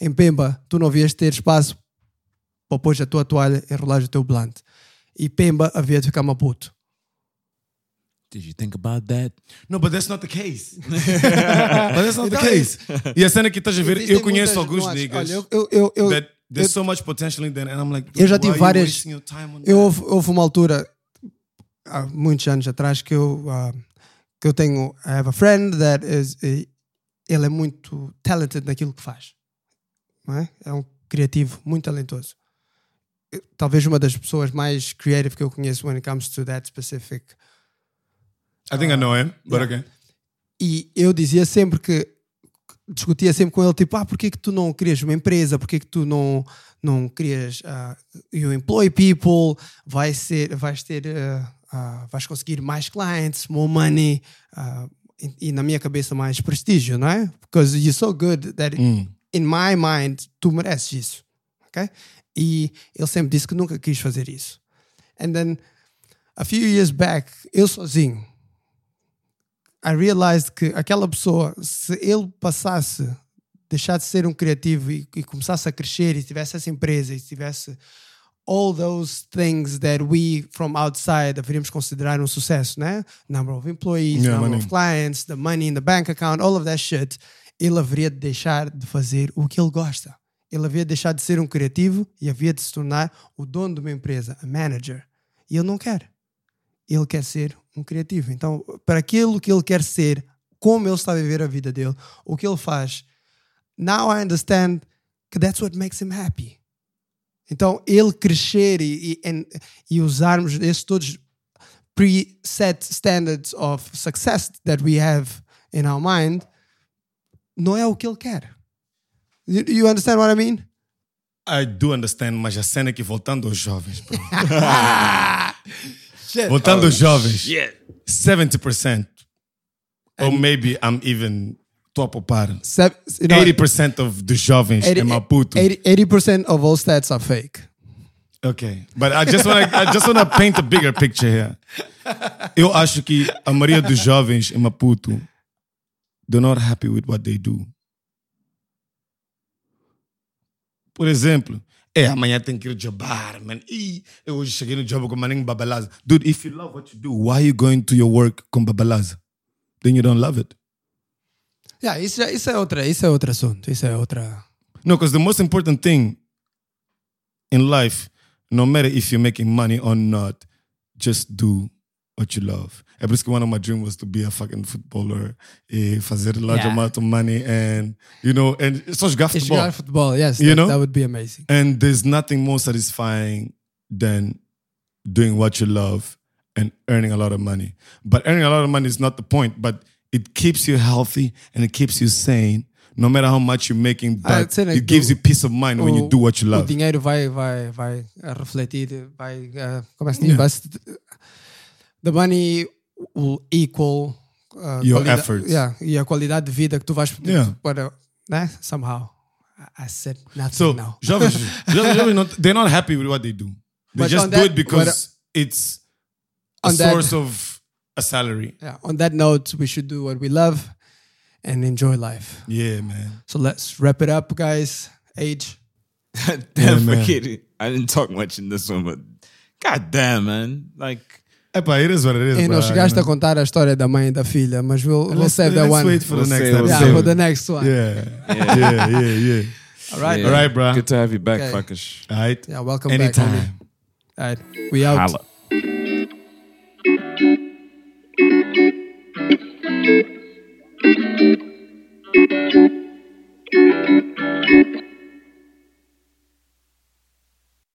em Pemba, tu não havias de ter espaço para pôr a tua toalha e enrolar o teu blunt. E Pemba havia de ficar maputo. did you think about that? No, but that's not the case. [LAUGHS] but that's not the Então, case. E a cena que estás a ver, eu conheço alguns niggas Olha, eu, eu, eu, there's eu- so much potential in them, and I'm like, eu já tive várias. Eu houve uma altura, há muitos anos atrás, que eu, ah, que eu tenho. I have a friend that is. ele é muito talented naquilo que faz. É? é um criativo muito talentoso. Talvez uma das pessoas mais creative que eu conheço when it comes to that specific. I think I know him, but Yeah. okay. E eu dizia sempre que discutia sempre com ele tipo, ah, porquê que tu não crias uma empresa? Porquê que tu não não crias ah, you employ people, vai ser, vais ter ah, ah, vais conseguir mais clients, more money ah, e, e na minha cabeça mais prestígio, não é? Because you're so good that Mm. in my mind tu mereces isso, ok? E ele sempre disse que nunca quis fazer isso. And then a few years back, eu sozinho I realized que aquela pessoa, se ele passasse, deixar de ser um criativo e, e começasse a crescer e tivesse essa empresa e tivesse all those things that we from outside deveríamos considerar um sucesso, né? Number of employees, Yeah, number money. of clients, the money in the bank account, all of that shit. Ele haveria de deixar de fazer o que ele gosta. Ele havia de deixar de ser um criativo e havia de se tornar o dono de uma empresa, a manager. E ele não quer ele quer ser um criativo. Então, para aquilo que ele quer ser, como ele está a viver a vida dele, o que ele faz, now I understand que that's what makes him happy. Então, ele crescer e, e, and- e usarmos esses todos preset standards of success that we have in our mind, não é o que ele quer. You, you understand what I mean? I do understand, mas a cena é que voltando aos jovens, bro. [LAUGHS] Shit. voltando aos jovens, Yeah. 70%, or maybe I'm even tô a poupar. Se- you know, 80% of the jovens em Maputo. 80, 80% of all stats are fake. Okay, but I just want to I just want to paint a bigger picture here. Eu acho que a maioria dos jovens em Maputo they're not happy with what they do. Por exemplo, é amanhã tem que ir jobar, man. E eu hoje cheguei no job com maninho babalaza. Dude, if you love what you do, why are you going to your work com babalaza? Then you don't love it. Yeah, isso, isso é outra, isso é outro assunto. Isso é outra. No, because the most important thing in life, no matter if you're making money or not, just do what you love. É por isso que one of my dreams was to be a fucking footballer, e fazer large Yeah. amount of money, and you know, and só jogar futebol. jogar futebol, yes, You that, know? that would be amazing. And there's nothing more satisfying than doing what you love and earning a lot of money. But earning a lot of money is not the point, but it keeps you healthy and it keeps you sane. No matter how much you're making, Ah, but it do- gives you peace of mind when you do what you O love. dinheiro vai, vai, vai refletir, vai. ah, como é que? Yeah. Vai the money will equal uh, Your efforts. Yeah, e a qualidade de vida que tu vais Yeah. para, né? Somehow. I- said nothing So now. jovens, jovens, not, they're not happy with what they do. They But just on do that- it because but- it's a on that- source of a salary. Yeah. On that note, we should do what we love and enjoy life. Yeah, man. So let's wrap it up, guys. Age. [LAUGHS] damn, Yeah, man. forget it. I didn't talk much in this one, but god damn, man. Like, Epá, it is what it is. E bro, não chegaste you a know. contar a história da mãe e da filha, eh, mas we'll, we'll Let's, save that let's one. wait for We'll the next save- we'll yeah, for the next one. Yeah. yeah, yeah, yeah. [LAUGHS] All right. yeah. All right, bro. Good to have you back, Okay. fuckers. All right. Yeah, welcome Anytime. back. homie. All right. We out. thank you